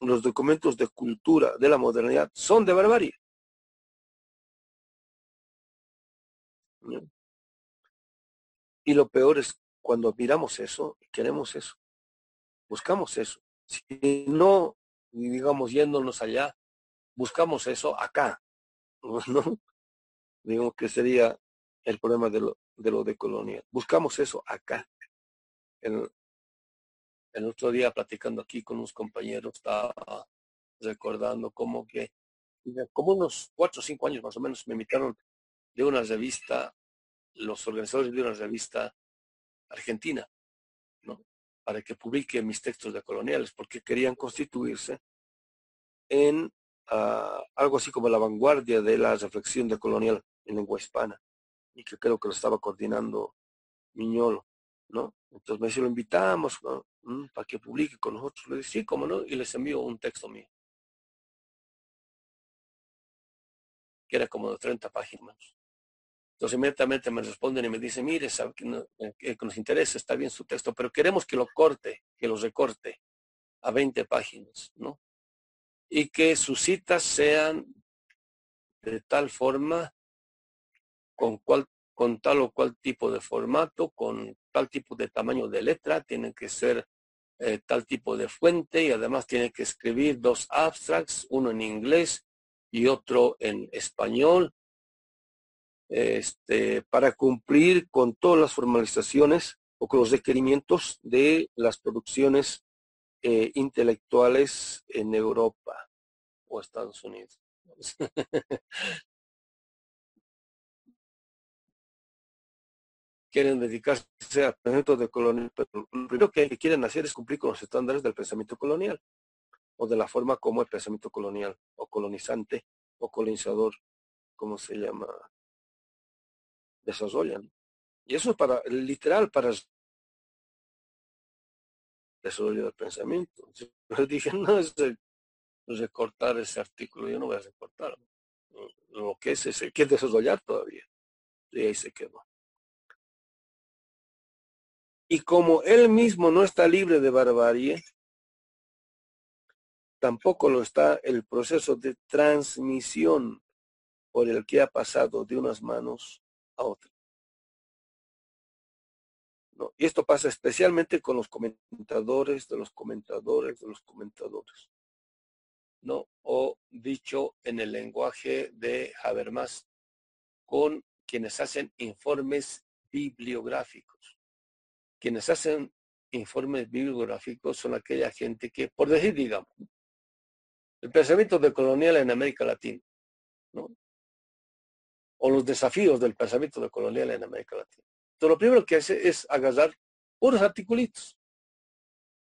los documentos de cultura de la modernidad son de barbarie. Y lo peor es cuando miramos eso, queremos eso, buscamos eso. Si no, digamos, yéndonos allá, buscamos eso acá, (laughs) ¿no? Digamos que sería el problema de lo de, lo colonia. Buscamos eso acá. El, el otro día platicando aquí con unos compañeros, estaba recordando como que, como unos cuatro o cinco años más o menos, me invitaron de una revista, los organizadores de una revista argentina, ¿no? Para que publique mis textos de coloniales, porque querían constituirse en uh, algo así como la vanguardia de la reflexión de colonial en lengua hispana, y que creo que lo estaba coordinando Miñolo, ¿no? Entonces me dice, lo invitamos. ¿Mm? para que publique con nosotros. Le dije, sí, cómo no, y les envío un texto mío. Que era como de 30 páginas. Entonces inmediatamente me responden y me dicen, mire, sabe que, no, que, nos interesa, está bien su texto, pero queremos que lo corte, que lo recorte a 20 páginas, ¿no? Y que sus citas sean de tal forma, con, tal o cual tipo de formato, con tal tipo de tamaño de letra, tienen que ser eh, tal tipo de fuente y además tiene que escribir dos abstracts, uno en inglés y otro en español este, para cumplir con todas las formalizaciones o con los requerimientos de las producciones eh, intelectuales en Europa o Estados Unidos. (laughs) quieren dedicarse al pensamiento de colonial, pero lo primero que quieren hacer es cumplir con los estándares del pensamiento colonial o de la forma como el pensamiento colonial o colonizante o colonizador, como se llama, desarrollan. Y eso es para, literal, para el desarrollo del pensamiento. Yo dije, (laughs) no es de recortar ese artículo, yo no voy a recortar. Lo que es ese, que es desarrollar todavía. Y ahí se quedó. Y como él mismo no está libre de barbarie, tampoco lo está el proceso de transmisión por el que ha pasado de unas manos a otra. ¿No? Y esto pasa especialmente con los comentadores de los comentadores de los comentadores. ¿no? O dicho en el lenguaje de Habermas, con quienes hacen informes bibliográficos. Quienes hacen informes bibliográficos son aquella gente que, por decir, digamos, el pensamiento colonial en América Latina, ¿no? O los desafíos del pensamiento colonial en América Latina. Entonces, lo primero que hace es agarrar puros articulitos,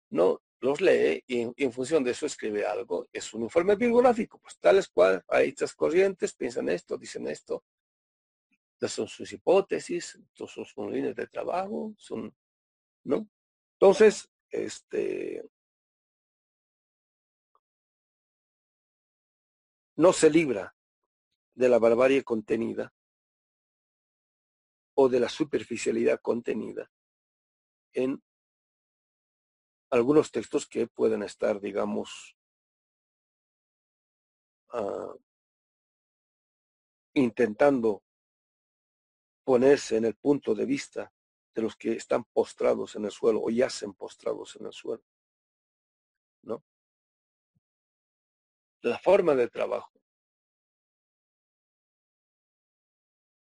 ¿no? Los lee y en, función de eso escribe algo. Es un informe bibliográfico, pues tales cual, hay estas corrientes, piensan esto, dicen esto. Estas son sus hipótesis, estos son sus líneas de trabajo, son, ¿no? Entonces, este, no se libra de la barbarie contenida o de la superficialidad contenida en algunos textos que pueden estar, digamos, ah, intentando ponerse en el punto de vista de los que están postrados en el suelo o yacen postrados en el suelo. ¿No? La forma de trabajo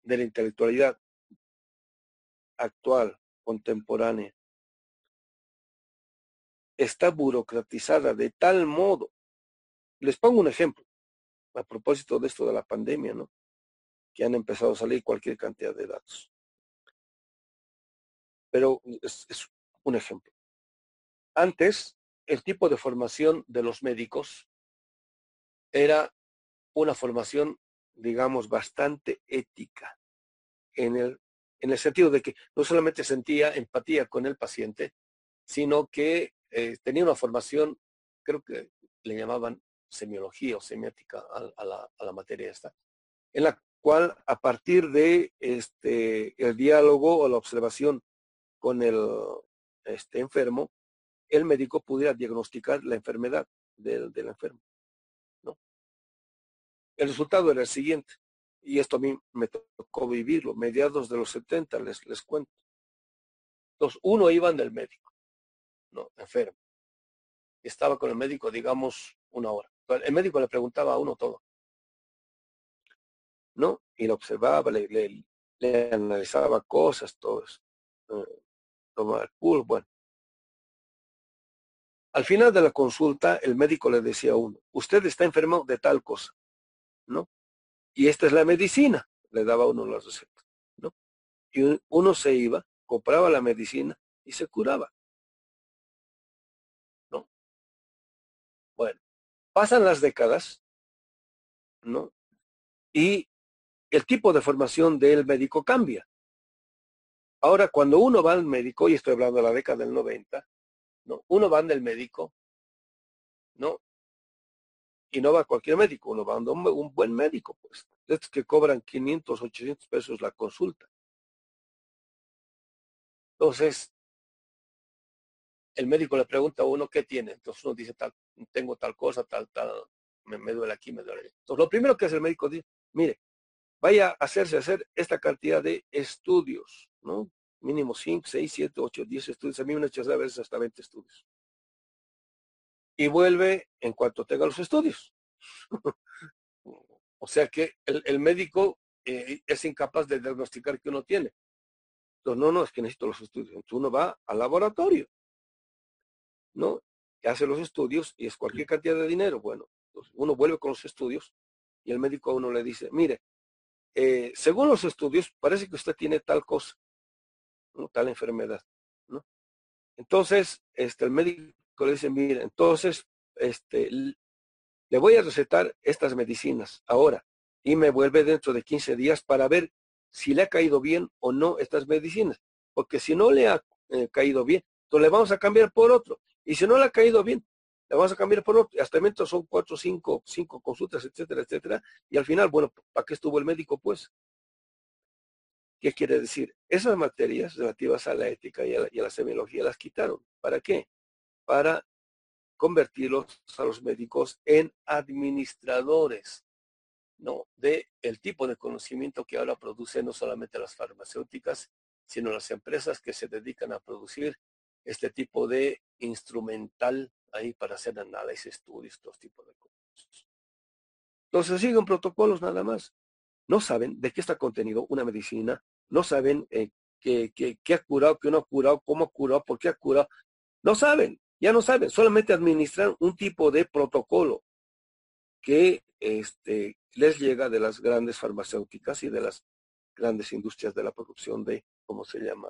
de la intelectualidad actual, contemporánea, está burocratizada de tal modo. Les pongo un ejemplo a propósito de esto de la pandemia, ¿no? Que han empezado a salir cualquier cantidad de datos. Pero es, es un ejemplo. Antes, el tipo de formación de los médicos era una formación, digamos, bastante ética en el, en el sentido de que no solamente sentía empatía con el paciente, sino que eh, tenía una formación, creo que le llamaban semiología o semiótica a, la, a la materia esta, en la cual a partir de este, el diálogo o la observación con el este, enfermo, el médico pudiera diagnosticar la enfermedad del, del enfermo. ¿no? El resultado era el siguiente y esto a mí me tocó vivirlo, mediados de los 70, les, les cuento. Entonces, uno iban del médico, ¿no? Enfermo. Estaba con el médico, digamos, una hora. El médico le preguntaba a uno todo, ¿no? Y lo observaba, le, le, analizaba cosas, todo eso. Eh, tomaba el pulso, bueno. Al final de la consulta, el médico le decía a uno, usted está enfermo de tal cosa, ¿no? Y esta es la medicina, le daba uno las recetas, ¿no? Y uno se iba, compraba la medicina y se curaba. ¿No? Bueno, pasan las décadas, ¿no? Y el tipo de formación del médico cambia. Ahora, cuando uno va al médico, y estoy hablando de la década del 90, ¿no? Uno va del médico, ¿no? Y no va cualquier médico, uno va a un, buen médico, pues. Es que cobran 500, 800 pesos la consulta. Entonces, el médico le pregunta a uno qué tiene. Entonces uno dice, tal, tengo tal cosa, tal, tal, me, duele aquí, me duele. Entonces, lo primero que hace el médico dice, mire, vaya a hacerse hacer esta cantidad de estudios, ¿no? Mínimo 5, 6, 7, 8, 10 estudios. A mí me han a veces hasta 20 estudios y vuelve en cuanto tenga los estudios. (laughs) o sea que el, médico eh, es incapaz de diagnosticar que uno tiene. Entonces, no, no, es que necesito los estudios. Entonces uno va al laboratorio, ¿no? Hace los estudios y es cualquier cantidad de dinero. Bueno, uno vuelve con los estudios y el médico a uno le dice, mire, eh, según los estudios, parece que usted tiene tal cosa, tal enfermedad, ¿no? Entonces, este, el médico le dicen, mire, entonces, este, le voy a recetar estas medicinas ahora y me vuelve dentro de 15 días para ver si le ha caído bien o no estas medicinas. Porque si no le ha eh, caído bien, entonces le vamos a cambiar por otro. Y si no le ha caído bien, le vamos a cambiar por otro. Hasta el momento son cuatro, cinco, cinco consultas, etcétera, etcétera. Y al final, bueno, ¿para qué estuvo el médico? Pues, ¿qué quiere decir? Esas materias relativas a la ética y a la, y a la semiología las quitaron. ¿Para qué? Para convertirlos a los médicos en administradores, ¿no? De el tipo de conocimiento que ahora producen no solamente las farmacéuticas, sino las empresas que se dedican a producir este tipo de instrumental ahí para hacer análisis, estudios, todo tipo de cosas. Entonces siguen protocolos nada más. No saben de qué está contenido una medicina, no saben eh, qué, ha curado, qué no ha curado, cómo ha curado, por qué ha curado. No saben, ya no saben, solamente administran un tipo de protocolo que este, les llega de las grandes farmacéuticas y de las grandes industrias de la producción de, ¿cómo se llama?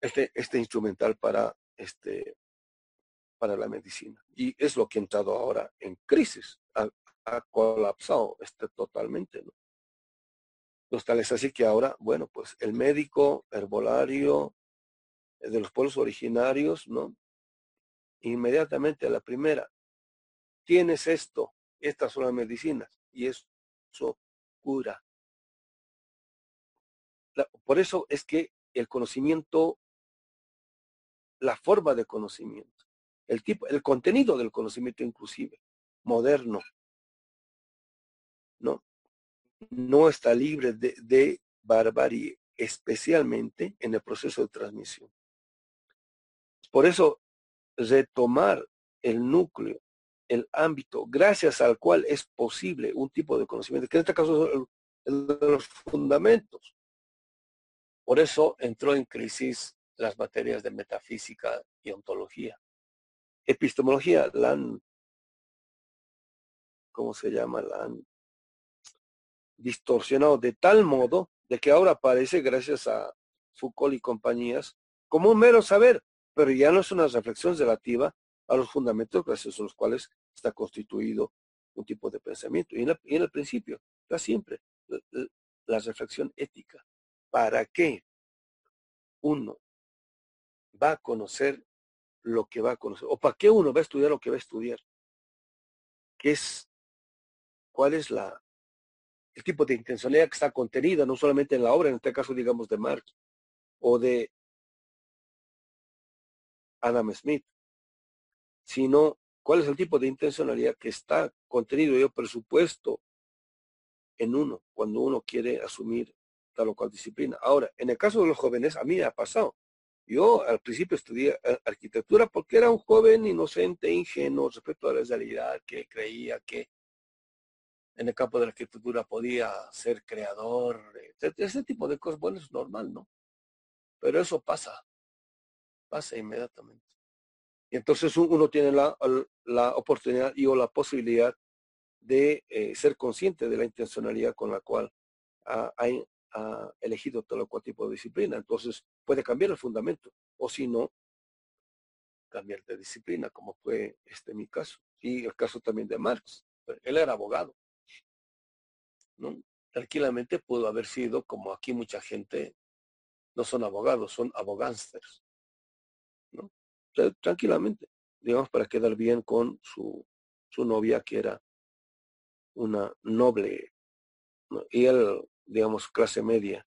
Este, este instrumental para, este, para la medicina. Y es lo que ha entrado ahora en crisis. Ha, colapsado este, totalmente. ¿no? Los tales así que ahora, bueno, pues el médico herbolario eh, de los pueblos originarios, ¿no? Inmediatamente a la primera, tienes esto, estas son las medicinas, y eso cura. por eso es que el conocimiento, la forma de conocimiento, el tipo, el contenido del conocimiento inclusive, moderno, ¿no? No está libre de barbarie, especialmente en el proceso de transmisión. Por eso, retomar el núcleo el ámbito gracias al cual es posible un tipo de conocimiento, que en este caso de los fundamentos. Por eso entró en crisis las materias de metafísica y ontología. Epistemología la han, ¿cómo se llama? La han distorsionado de tal modo de que ahora aparece, gracias a Foucault y compañías, como un mero saber, pero ya no es una reflexión relativa a los fundamentos gracias a los cuales está constituido un tipo de pensamiento. Y en, el principio está siempre la, reflexión ética. ¿Para qué uno va a conocer lo que va a conocer? ¿O para qué uno va a estudiar lo que va a estudiar? ¿Qué es, ¿Cuál es la, el tipo de intencionalidad que está contenida no solamente en la obra, en este caso digamos de Marx o de Adam Smith, sino cuál es el tipo de intencionalidad que está contenido yo presupuesto en uno cuando uno quiere asumir tal o cual disciplina. Ahora, en el caso de los jóvenes, a mí me ha pasado. Yo al principio estudié eh, arquitectura porque era un joven inocente, ingenuo respecto a la realidad, que creía que en el campo de la arquitectura podía ser creador, ese tipo de cosas, bueno, es normal, ¿no? Pero eso pasa, pasa inmediatamente. Y entonces uno tiene la, oportunidad y o la posibilidad de eh, ser consciente de la intencionalidad con la cual ha, elegido todo o cual tipo de disciplina. Entonces puede cambiar el fundamento, o si no, cambiar de disciplina, como fue este mi caso. Y el caso también de Marx. Él era abogado. Tranquilamente pudo haber sido, como aquí mucha gente, no son abogados, son abogánsters tranquilamente, digamos, para quedar bien con su, su novia, que era una noble, y él, digamos, clase media,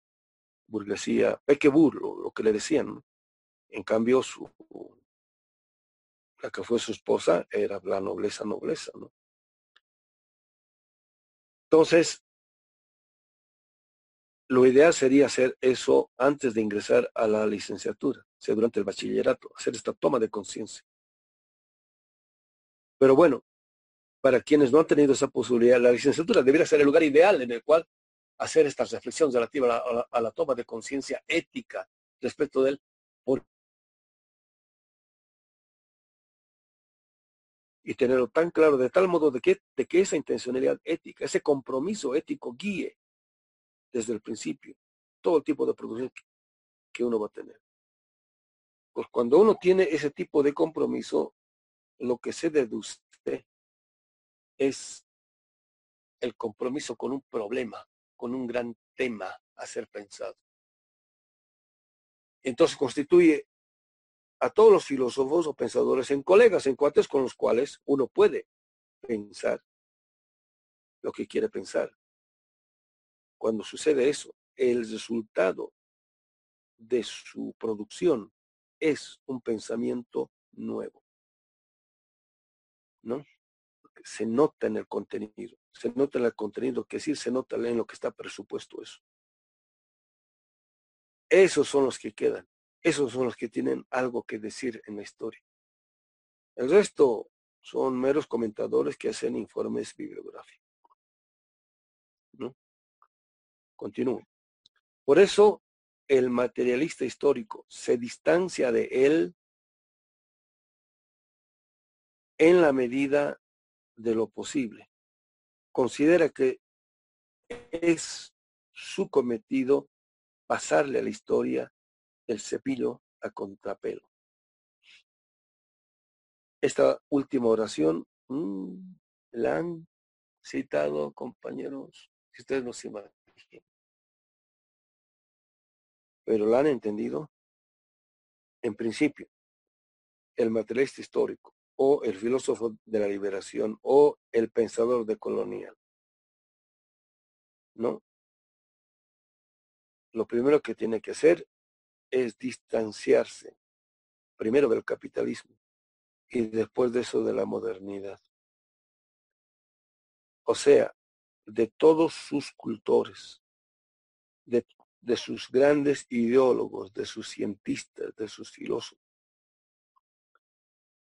burguesía, pequebur, lo, lo que le decían. En cambio, su, la que fue su esposa era la nobleza, nobleza, ¿no? Entonces, lo ideal sería hacer eso antes de ingresar a la licenciatura, o sea, durante el bachillerato, hacer esta toma de conciencia. Pero bueno, para quienes no han tenido esa posibilidad, la licenciatura debería ser el lugar ideal en el cual hacer esta reflexión relativa a la, toma de conciencia ética respecto del por y tenerlo tan claro de tal modo de que, de que esa intencionalidad ética, ese compromiso ético guíe desde el principio, todo el tipo de producción que uno va a tener. Pues cuando uno tiene ese tipo de compromiso, lo que se deduce es el compromiso con un problema, con un gran tema a ser pensado. Entonces constituye a todos los filósofos o pensadores en colegas, en cuates con los cuales uno puede pensar lo que quiere pensar. Cuando sucede eso, el resultado de su producción es un pensamiento nuevo. ¿No? Se nota en el contenido, se nota en el contenido, que decir, se nota en lo que está presupuesto eso. Esos son los que quedan, esos son los que tienen algo que decir en la historia. El resto son meros comentadores que hacen informes bibliográficos. Continúo. Por eso el materialista histórico se distancia de él en la medida de lo posible. Considera que es su cometido pasarle a la historia el cepillo a contrapelo. Esta última oración mm, la han citado compañeros, si ustedes no se imaginan. Pero la han entendido. En principio, el materialista histórico o el filósofo de la liberación o el pensador de colonial. ¿No? Lo primero que tiene que hacer es distanciarse, primero del capitalismo y después de eso de la modernidad. O sea, de todos sus cultores, de, de sus grandes ideólogos, de sus cientistas, de sus filósofos,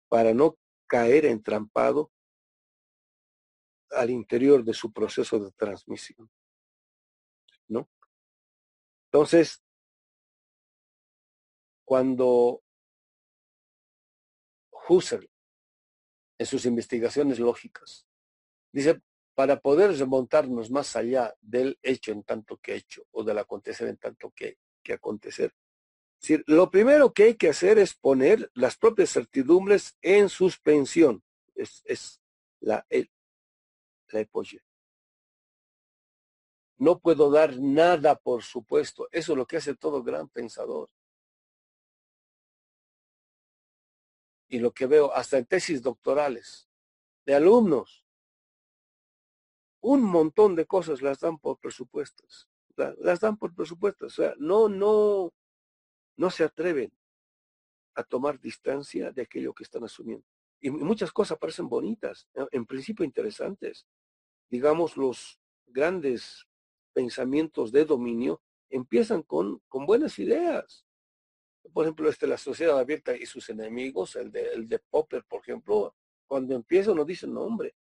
para no caer entrampado al interior de su proceso de transmisión. ¿No? Entonces, cuando Husserl, en sus investigaciones lógicas, dice, para poder remontarnos más allá del hecho en tanto que hecho o del acontecer en tanto que, que acontecer, lo primero que hay que hacer es poner las propias certidumbres en suspensión. Es, la. No puedo dar nada, por supuesto. Eso es lo que hace todo gran pensador. Y lo que veo hasta en tesis doctorales de alumnos. Un montón de cosas las dan por presupuestos. Las dan por presupuestos. O sea, no, no, no se atreven a tomar distancia de aquello que están asumiendo. Y muchas cosas parecen bonitas, en principio interesantes. Digamos, los grandes pensamientos de dominio empiezan con, con buenas ideas. Por ejemplo, este, la sociedad abierta y sus enemigos, el de, el de Popper, por ejemplo, cuando empieza uno dice nombre, o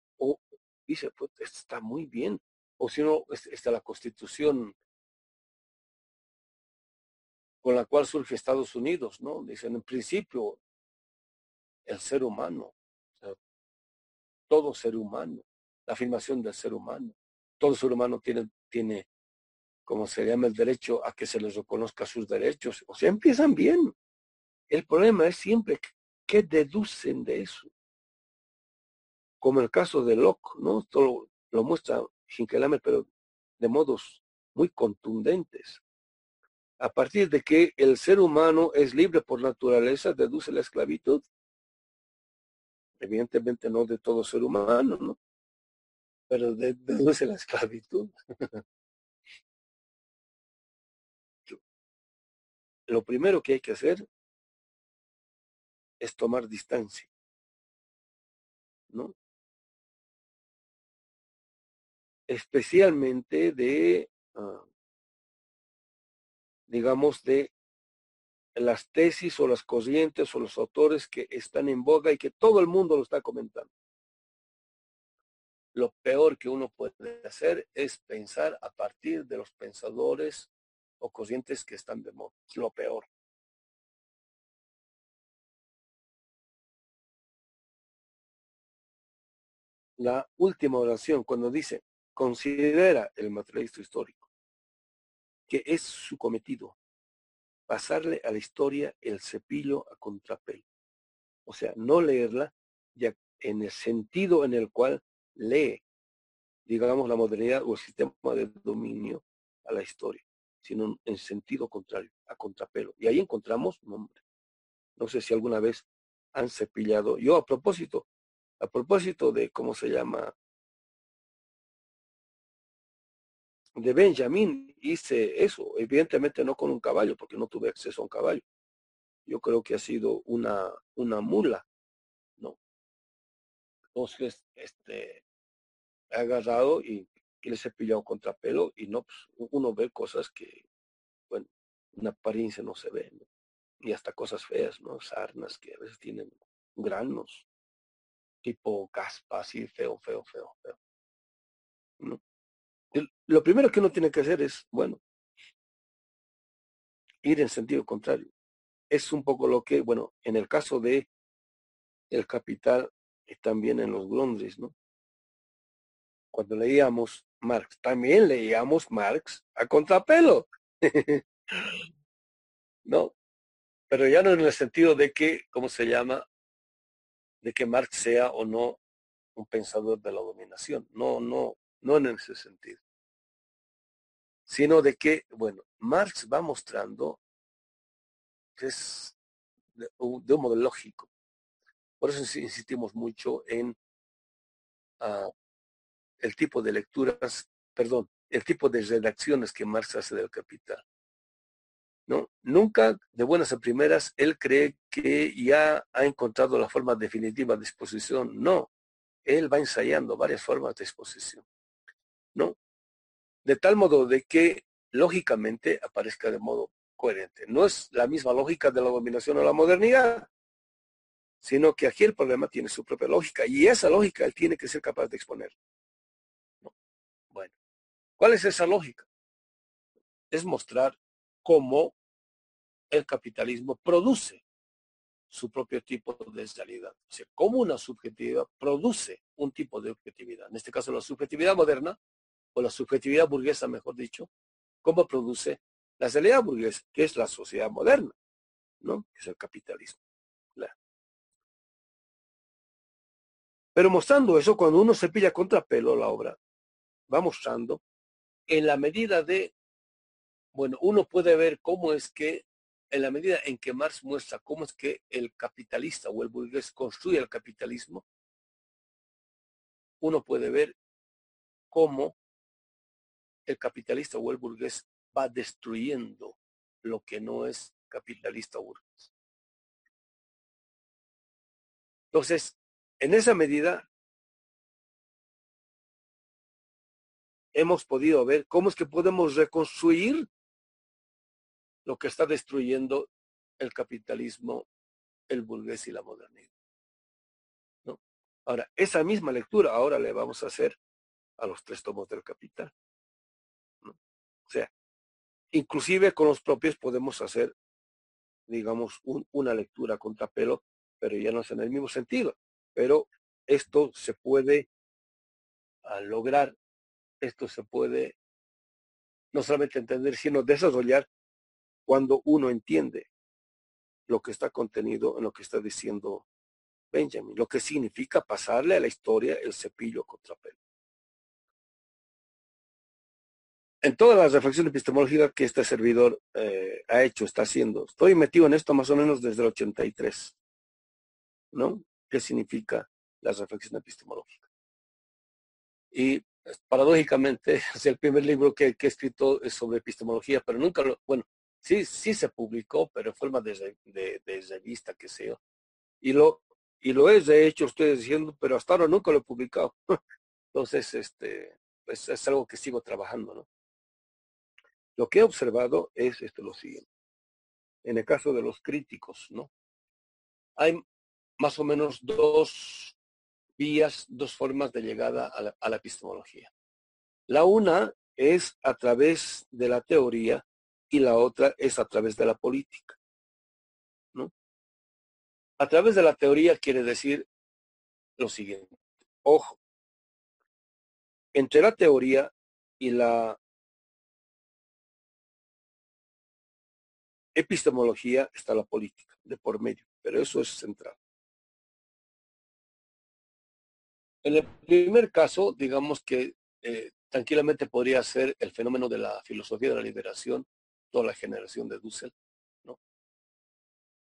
dice, pues está muy bien. O si no, está la constitución con la cual surge Estados Unidos, ¿no? Dicen, en principio, el ser humano, todo ser humano, la afirmación del ser humano, todo ser humano tiene tiene, como se llama, el derecho a que se les reconozca sus derechos. O sea, empiezan bien. El problema es siempre qué deducen de eso. Como el caso de Locke, ¿no? Esto lo, lo muestra Hinkelamer, pero de modos muy contundentes. A partir de que el ser humano es libre por naturaleza, deduce la esclavitud. Evidentemente no de todo ser humano, ¿no? pero deduce la esclavitud. (laughs) Lo primero que hay que hacer es tomar distancia, ¿no? Especialmente de, uh, digamos, de las tesis o las corrientes o los autores que están en boga y que todo el mundo lo está comentando lo peor que uno puede hacer es pensar a partir de los pensadores o corrientes que están de moda. Lo peor. La última oración, cuando dice, considera el materialista histórico, que es su cometido, pasarle a la historia el cepillo a contrapelo. O sea, no leerla ya en el sentido en el cual lee, digamos, la modernidad o el sistema de dominio a la historia, sino en sentido contrario, a contrapelo. Y ahí encontramos nombre. No sé si alguna vez han cepillado. Yo a propósito, a propósito de cómo se llama, de Benjamín, hice eso, evidentemente no con un caballo, porque no tuve acceso a un caballo. Yo creo que ha sido una, una mula, ¿no? Entonces, este, he agarrado y, y les he pillado contrapelo y no, pues, uno ve cosas que, bueno, una apariencia no se ve, ¿no? Y hasta cosas feas, ¿no? Sarnas que a veces tienen granos. tipo caspa, así feo, feo, feo, feo. ¿no? Lo primero que uno tiene que hacer es, bueno, ir en sentido contrario. Es un poco lo que, bueno, en el caso de el capital también en los Grundris, ¿no? Cuando leíamos Marx, también leíamos Marx a contrapelo. (laughs) ¿No? Pero ya no en el sentido de que, ¿cómo se llama? De que Marx sea o no un pensador de la dominación. No, no, no en ese sentido. Sino de que, bueno, Marx va mostrando que es de, un modo lógico. Por eso insistimos mucho en uh, el tipo de lecturas, perdón, el tipo de redacciones que Marx hace del Capital. ¿No? Nunca, de buenas a primeras, él cree que ya ha encontrado la forma definitiva de exposición. No, él va ensayando varias formas de exposición. ¿No? De tal modo de que lógicamente aparezca de modo coherente. No es la misma lógica de la dominación o la modernidad, sino que aquí el problema tiene su propia lógica y esa lógica él tiene que ser capaz de exponer. Bueno, ¿cuál es esa lógica? Es mostrar cómo el capitalismo produce su propio tipo de realidad. O sea, cómo una subjetividad produce un tipo de objetividad. En este caso, la subjetividad moderna, o la subjetividad burguesa, mejor dicho, cómo produce la realidad burguesa, que es la sociedad moderna, ¿no? Que es el capitalismo. Pero mostrando eso, cuando uno se pilla contrapelo la obra, va mostrando en la medida de, bueno, uno puede ver cómo es que, en la medida en que Marx muestra cómo es que el capitalista o el burgués construye el capitalismo, uno puede ver cómo el capitalista o el burgués va destruyendo lo que no es capitalista o burgués. Entonces, en esa medida, hemos podido ver cómo es que podemos reconstruir lo que está destruyendo el capitalismo, el burgués y la modernidad. Ahora, esa misma lectura ahora le vamos a hacer a los tres tomos del capital. O sea, inclusive con los propios podemos hacer, digamos, una lectura contrapelo, pero ya no es en el mismo sentido. Pero esto se puede lograr esto se puede no solamente entender, sino desarrollar cuando uno entiende lo que está contenido en lo que está diciendo Benjamin, lo que significa pasarle a la historia el cepillo contra pelo. En todas las reflexiones epistemológicas que este servidor eh, ha hecho, está haciendo, estoy metido en esto más o menos desde el 83, ¿no? ¿Qué significa la reflexión epistemológica? Y paradójicamente, (laughs) es el primer libro que, he escrito es sobre epistemología, pero nunca lo, bueno, sí, sí se publicó, pero en forma de, de, de revista, sé yo. Y lo, y lo es de hecho, ustedes diciendo, pero hasta ahora nunca lo he publicado. (laughs) Entonces, este, pues es algo que sigo trabajando, ¿no? Lo que he observado es esto lo siguiente. En el caso de los críticos, ¿no? Hay más o menos dos vías, dos formas de llegada a la, epistemología. La una es a través de la teoría y la otra es a través de la política. ¿no? A través de la teoría quiere decir lo siguiente. Ojo, entre la teoría y la epistemología está la política de por medio, pero eso es central. En el primer caso, digamos que eh, tranquilamente podría ser el fenómeno de la filosofía de la liberación, toda la generación de Dussel, ¿no?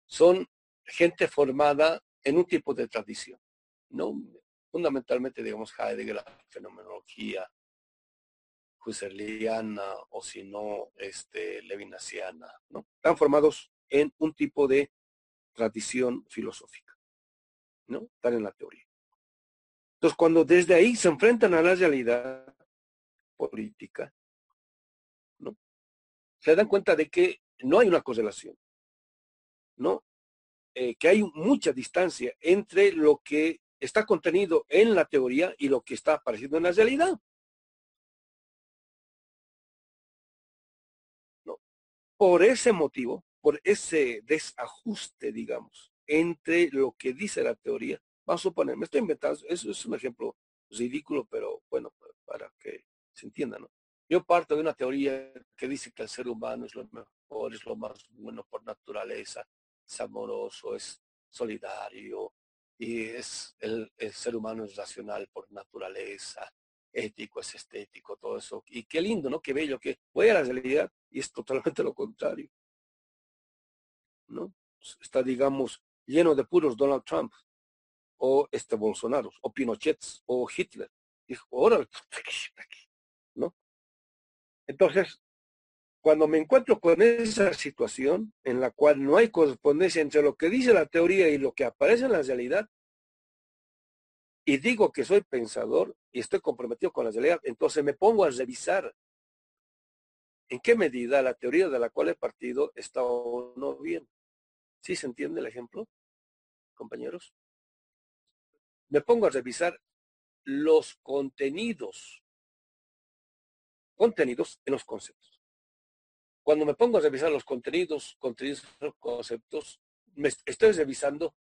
Son gente formada en un tipo de tradición, ¿no? Fundamentalmente, digamos, Heidegger, la fenomenología husserliana o si no, este, levinasiana, ¿no? Están formados en un tipo de tradición filosófica, ¿no? Están en la teoría. Entonces, cuando desde ahí se enfrentan a la realidad política, ¿no? se dan cuenta de que no hay una correlación, ¿no? Eh, que hay mucha distancia entre lo que está contenido en la teoría y lo que está apareciendo en la realidad. Por ese motivo, por ese desajuste, digamos, entre lo que dice la teoría, vamos a suponer, me estoy inventando, eso es un ejemplo ridículo, pero bueno, para que se entienda, ¿no? Yo parto de una teoría que dice que el ser humano es lo mejor, es lo más bueno por naturaleza, es amoroso, es solidario, y es el, ser humano es racional por naturaleza, ético, es estético, todo eso. Y qué lindo, ¿no? Qué bello que voy a la realidad y es totalmente lo contrario. ¿No? Está, digamos, lleno de puros Donald Trump, o este Bolsonaro, o Pinochet, o Hitler. Dijo, órale, (laughs) ¿no? Entonces, cuando me encuentro con esa situación en la cual no hay correspondencia entre lo que dice la teoría y lo que aparece en la realidad, y digo que soy pensador y estoy comprometido con la realidad, entonces me pongo a revisar en qué medida la teoría de la cual he partido está o no bien. ¿Sí se entiende el ejemplo, compañeros? Me pongo a revisar los contenidos, contenidos en los conceptos cuando me pongo a revisar los contenidos, contenidos, conceptos, me estoy revisando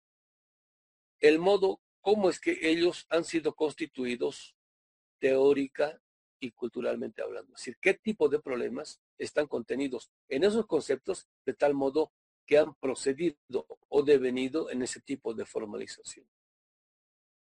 el modo cómo es que ellos han sido constituidos teórica y culturalmente hablando. Es decir, qué tipo de problemas están contenidos en esos conceptos de tal modo que han procedido o devenido en ese tipo de formalización.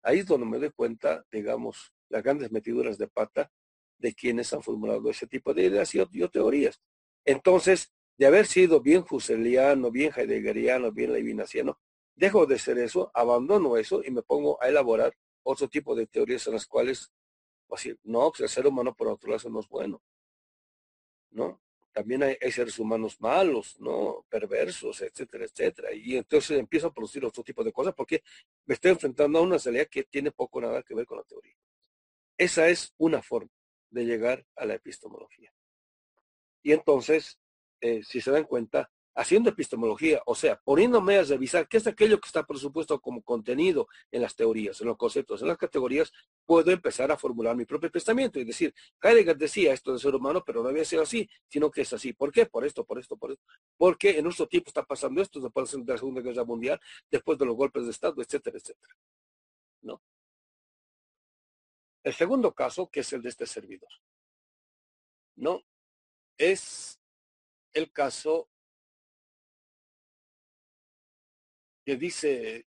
Ahí es donde me doy cuenta, digamos, las grandes metiduras de pata de quienes han formulado ese tipo de ideas y, y teorías. Entonces, de haber sido bien fuseliano, bien heideggeriano, bien levinasiano, dejo de ser eso, abandono eso y me pongo a elaborar otro tipo de teorías en las cuales, así, pues no, pues el ser humano por otro lado no es bueno, ¿no? También hay, seres humanos malos, ¿no? Perversos, etcétera, etcétera. Y entonces empiezo a producir otro tipo de cosas porque me estoy enfrentando a una realidad que tiene poco nada que ver con la teoría. Esa es una forma de llegar a la epistemología. Y entonces, eh, si se dan cuenta, haciendo epistemología, o sea, poniéndome a revisar qué es aquello que está por supuesto como contenido en las teorías, en los conceptos, en las categorías, puedo empezar a formular mi propio pensamiento y decir, Heidegger decía esto de ser humano, pero no había sido así, sino que es así. ¿Por qué? Por esto, por esto, por esto. Porque en nuestro tiempo está pasando esto después de la Segunda Guerra Mundial, después de los golpes de Estado, etcétera, etcétera. ¿No? El segundo caso, que es el de este servidor. ¿No? es el caso que dice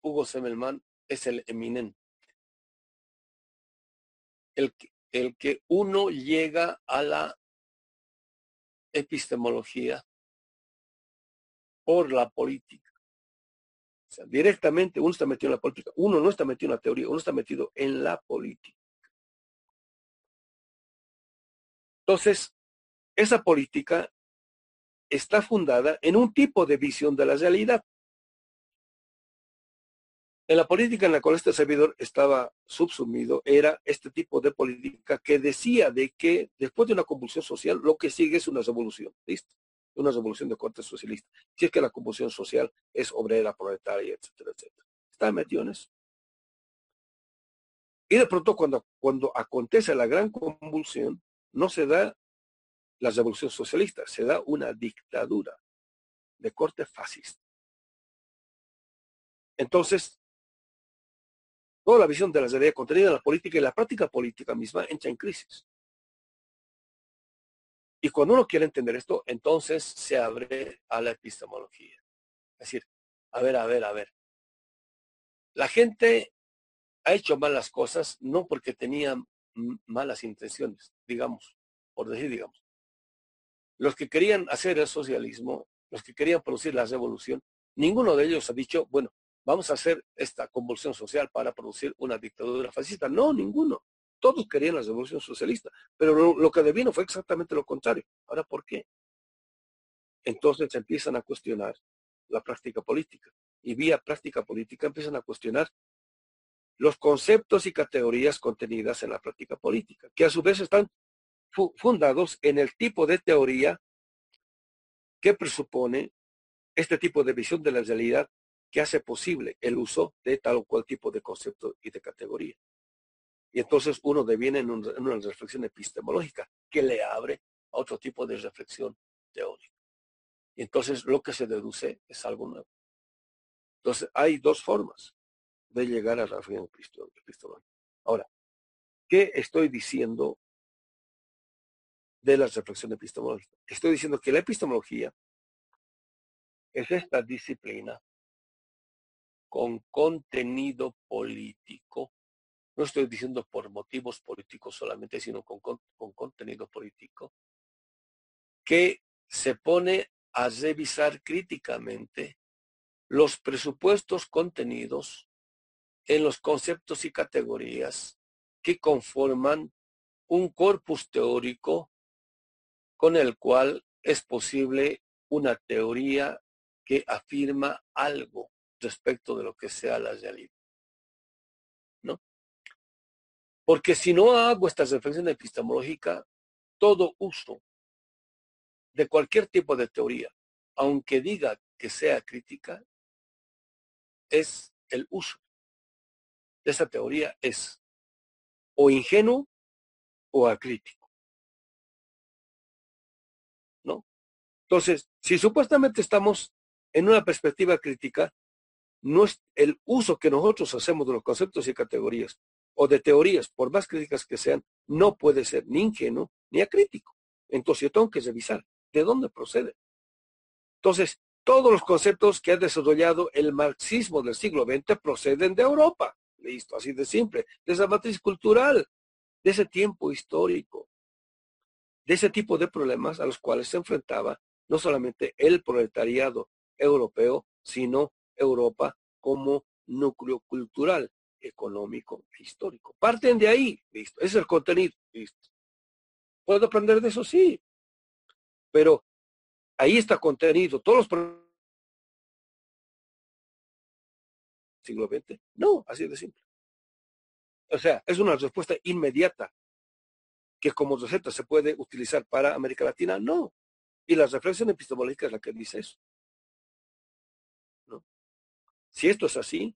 Hugo Semmelman, es el eminente. El el que uno llega a la epistemología por la política. O sea, directamente uno está metido en la política. Uno no está metido en la teoría, uno está metido en la política. Entonces, esa política está fundada en un tipo de visión de la realidad. En la política en la cual este servidor estaba subsumido era este tipo de política que decía de que después de una convulsión social lo que sigue es una revolución, ¿listo? Una revolución de corte socialista. Si es que la convulsión social es obrera, proletaria, etcétera, etcétera. Está metido en eso. Y de pronto cuando, cuando acontece la gran convulsión, no se da la revolución socialista, se da una dictadura de corte fascista. Entonces, toda la visión de la realidad contenida en la política y la práctica política misma entra en crisis. Y cuando uno quiere entender esto, entonces se abre a la epistemología. Es decir, a ver, a ver, a ver. La gente ha hecho malas cosas no porque tenía malas intenciones, digamos, por decir, digamos los que querían hacer el socialismo, los que querían producir la revolución, ninguno de ellos ha dicho, bueno, vamos a hacer esta convulsión social para producir una dictadura fascista. No, ninguno. Todos querían la revolución socialista, pero lo, que devino fue exactamente lo contrario. Ahora, ¿por qué? Entonces empiezan a cuestionar la práctica política y vía práctica política empiezan a cuestionar los conceptos y categorías contenidas en la práctica política, que a su vez están fundados en el tipo de teoría que presupone este tipo de visión de la realidad que hace posible el uso de tal o cual tipo de concepto y de categoría. Y entonces uno deviene en, una reflexión epistemológica que le abre a otro tipo de reflexión teórica. Y entonces lo que se deduce es algo nuevo. Entonces hay dos formas de llegar a la reflexión epistemológica. Ahora, ¿qué estoy diciendo de la reflexión epistemológica? Estoy diciendo que la epistemología es esta disciplina con contenido político. No estoy diciendo por motivos políticos solamente, sino con, con, contenido político, que se pone a revisar críticamente los presupuestos contenidos en los conceptos y categorías que conforman un corpus teórico con el cual es posible una teoría que afirma algo respecto de lo que sea la realidad. ¿No? Porque si no hago esta reflexión epistemológica, todo uso de cualquier tipo de teoría, aunque diga que sea crítica, es el uso de esa teoría es o ingenuo o acrítico. ¿No? Entonces, si supuestamente estamos en una perspectiva crítica, no es el uso que nosotros hacemos de los conceptos y categorías o de teorías, por más críticas que sean, no puede ser ni ingenuo ni acrítico. Entonces yo tengo que revisar de dónde procede. Entonces, todos los conceptos que ha desarrollado el marxismo del siglo XX proceden de Europa. Listo, así de simple. De esa matriz cultural, de ese tiempo histórico, de ese tipo de problemas a los cuales se enfrentaba no solamente el proletariado europeo, sino Europa como núcleo cultural, económico e histórico. Parten de ahí, listo. Ese es el contenido, listo. ¿Puedo aprender de eso? Sí. Pero ahí está contenido. Todos los siglo XX. No, así de simple. O sea, es una respuesta inmediata que como receta se puede utilizar para América Latina. No. Y la reflexión epistemológica es la que dice eso. Si esto es así,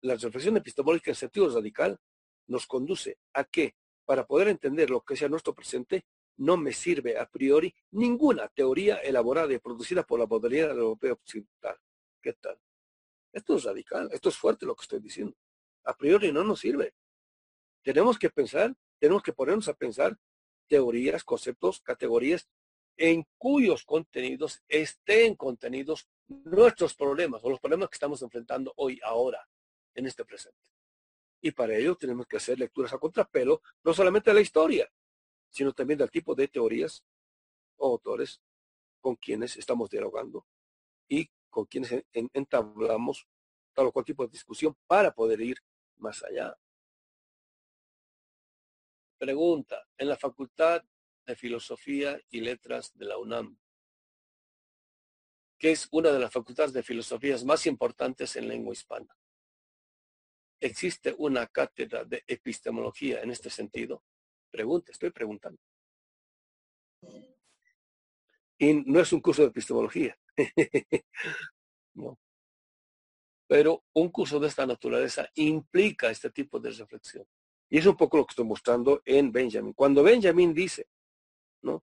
la reflexión epistemológica en sentido radical nos conduce a que, para poder entender lo que sea nuestro presente, no me sirve a priori ninguna teoría elaborada y producida por la modernidad europea occidental. ¿Qué tal? Esto es radical, esto es fuerte lo que estoy diciendo. A priori no nos sirve. Tenemos que pensar, tenemos que ponernos a pensar teorías, conceptos, categorías en cuyos contenidos estén contenidos nuestros problemas o los problemas que estamos enfrentando hoy, ahora, en este presente. Y para ello tenemos que hacer lecturas a contrapelo, no solamente de la historia, sino también del tipo de teorías o autores con quienes estamos dialogando y con quienes entablamos tal o cual tipo de discusión para poder ir más allá. Pregunta, en la Facultad de Filosofía y Letras de la UNAM, que es una de las facultades de filosofías más importantes en lengua hispana. ¿Existe una cátedra de epistemología en este sentido? Pregunta, estoy preguntando. Y no es un curso de epistemología. (laughs) no. Pero un curso de esta naturaleza implica este tipo de reflexión. Y es un poco lo que estoy mostrando en Benjamin. Cuando Benjamin dice, ¿no?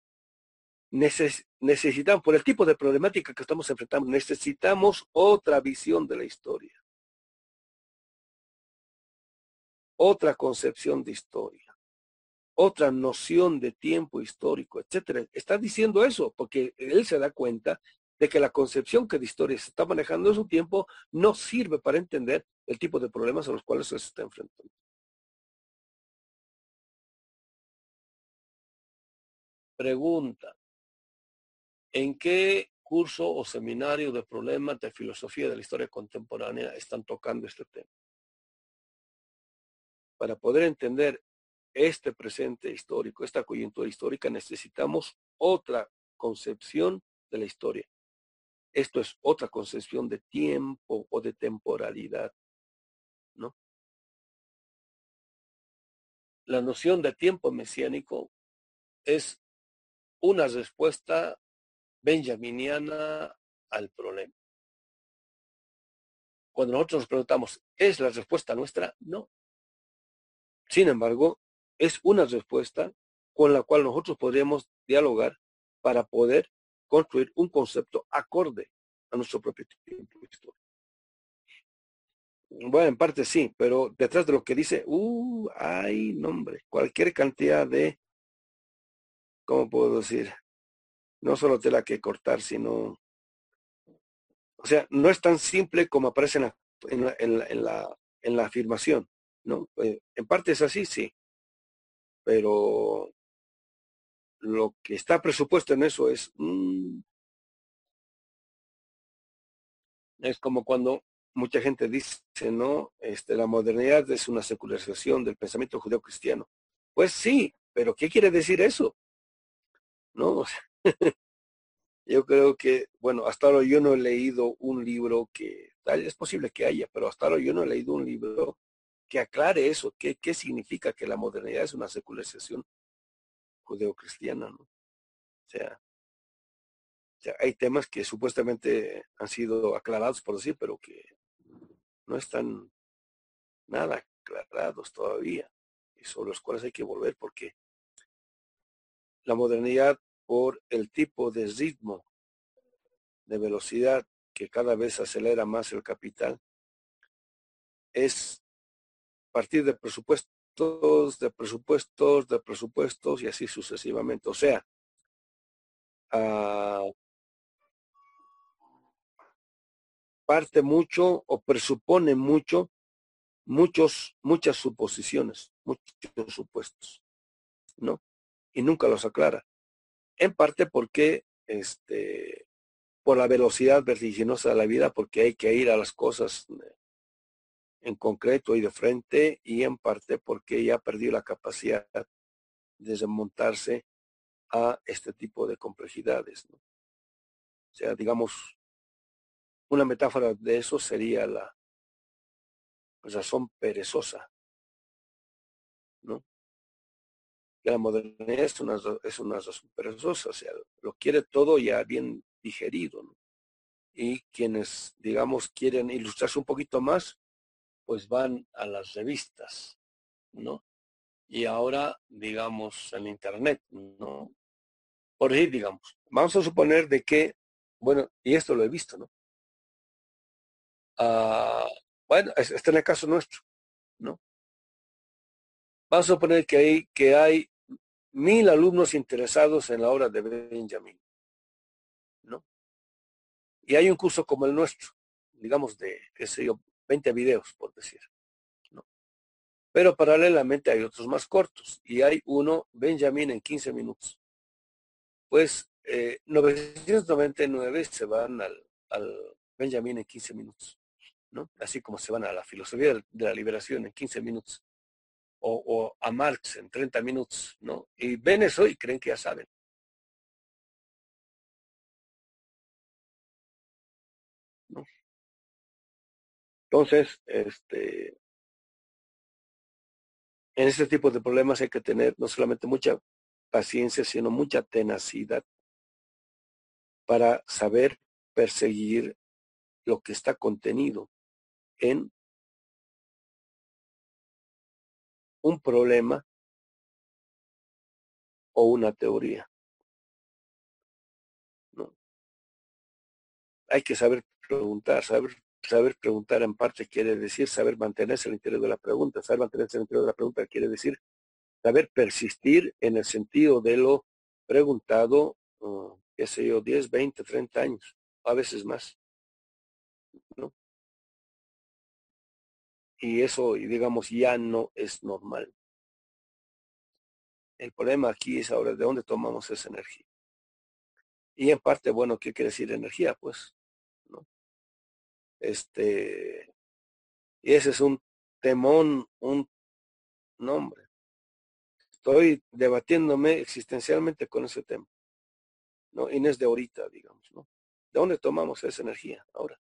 Necesitamos, por el tipo de problemática que estamos enfrentando, necesitamos otra visión de la historia. Otra concepción de historia. Otra noción de tiempo histórico, etcétera. Está diciendo eso porque él se da cuenta de que la concepción que de historia se está manejando en su tiempo no sirve para entender el tipo de problemas a los cuales se está enfrentando. Pregunta. ¿En qué curso o seminario de problemas de filosofía de la historia contemporánea están tocando este tema? Para poder entender este presente histórico, esta coyuntura histórica, necesitamos otra concepción de la historia. Esto es otra concepción de tiempo o de temporalidad, ¿no? La noción de tiempo mesiánico es una respuesta benjaminiana al problema. cuando nosotros nos preguntamos, ¿es la respuesta nuestra? No. Sin embargo, es una respuesta con la cual nosotros podríamos dialogar para poder construir un concepto acorde a nuestro propio tiempo histórico. Bueno, en parte sí, pero detrás de lo que dice, uh, hay nombre, cualquier cantidad de, ¿cómo puedo decir? No solo tela que cortar, sino, o sea, no es tan simple como aparece en la, en la, en la, afirmación, ¿no? Eh, en parte es así, sí, pero lo que está presupuesto en eso es, mm, es como cuando mucha gente dice, ¿no? Este, la modernidad es una secularización del pensamiento judeo-cristiano. Pues sí, pero ¿qué quiere decir eso? No, yo creo que, bueno, hasta ahora yo no he leído un libro que, tal es posible que haya, pero hasta ahora yo no he leído un libro que aclare eso, qué, qué significa que la modernidad es una secularización judeo-cristiana, ¿no? O sea, hay temas que supuestamente han sido aclarados, por decir, pero que no están nada aclarados todavía y sobre los cuales hay que volver porque la modernidad por el tipo de ritmo de velocidad que cada vez acelera más el capital es partir de presupuestos, de presupuestos, de presupuestos y así sucesivamente. O sea, uh, parte mucho o presupone mucho, muchos, muchas suposiciones, muchos supuestos, ¿no? Y nunca los aclara. En parte porque, este, por la velocidad vertiginosa de la vida, porque hay que ir a las cosas en concreto y de frente, y en parte porque ya perdió la capacidad de desmontarse a este tipo de complejidades. ¿no? O sea, digamos, una metáfora de eso sería la razón perezosa, ¿no? La modernidad es una, es una o sea, lo quiere todo ya bien digerido, ¿no? Y quienes, digamos, quieren ilustrarse un poquito más, pues van a las revistas, ¿no? Y ahora, digamos, en Internet, ¿no? Por ahí, digamos, vamos a suponer de que, bueno, y esto lo he visto, ¿no? Ah, bueno, este en el caso nuestro, ¿no? Vamos a suponer que hay, que hay mil alumnos interesados en la obra de Benjamin, ¿no? Y hay un curso como el nuestro, digamos de, qué sé yo, 20 videos, por decir, ¿no? Pero paralelamente hay otros más cortos y hay uno, Benjamin, en 15 minutos. Pues eh, 999 se van al, al Benjamin en 15 minutos. Así como se van a la filosofía de la liberación en 15 minutos o, a Marx en 30 minutos, ¿no? Y ven eso y creen que ya saben. Entonces, este, en este tipo de problemas hay que tener no solamente mucha paciencia, sino mucha tenacidad para saber perseguir lo que está contenido en un problema o una teoría. Hay que saber preguntar, saber, saber preguntar en parte quiere decir saber mantenerse al interior de la pregunta, saber mantenerse al interior de la pregunta quiere decir saber persistir en el sentido de lo preguntado, uh, qué sé yo, 10, 20, 30 años, a veces más. Y eso, digamos, ya no es normal. El problema aquí es ahora de dónde tomamos esa energía. Y en parte, bueno, ¿qué quiere decir energía? Pues, ¿no? Este, y ese es un temón, un nombre. Estoy debatiéndome existencialmente con ese tema. ¿no? Y no es de ahorita, digamos, ¿no? ¿De dónde tomamos esa energía ahora?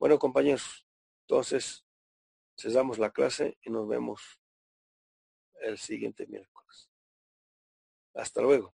Bueno, compañeros, entonces cesamos la clase y nos vemos el siguiente miércoles. Hasta luego.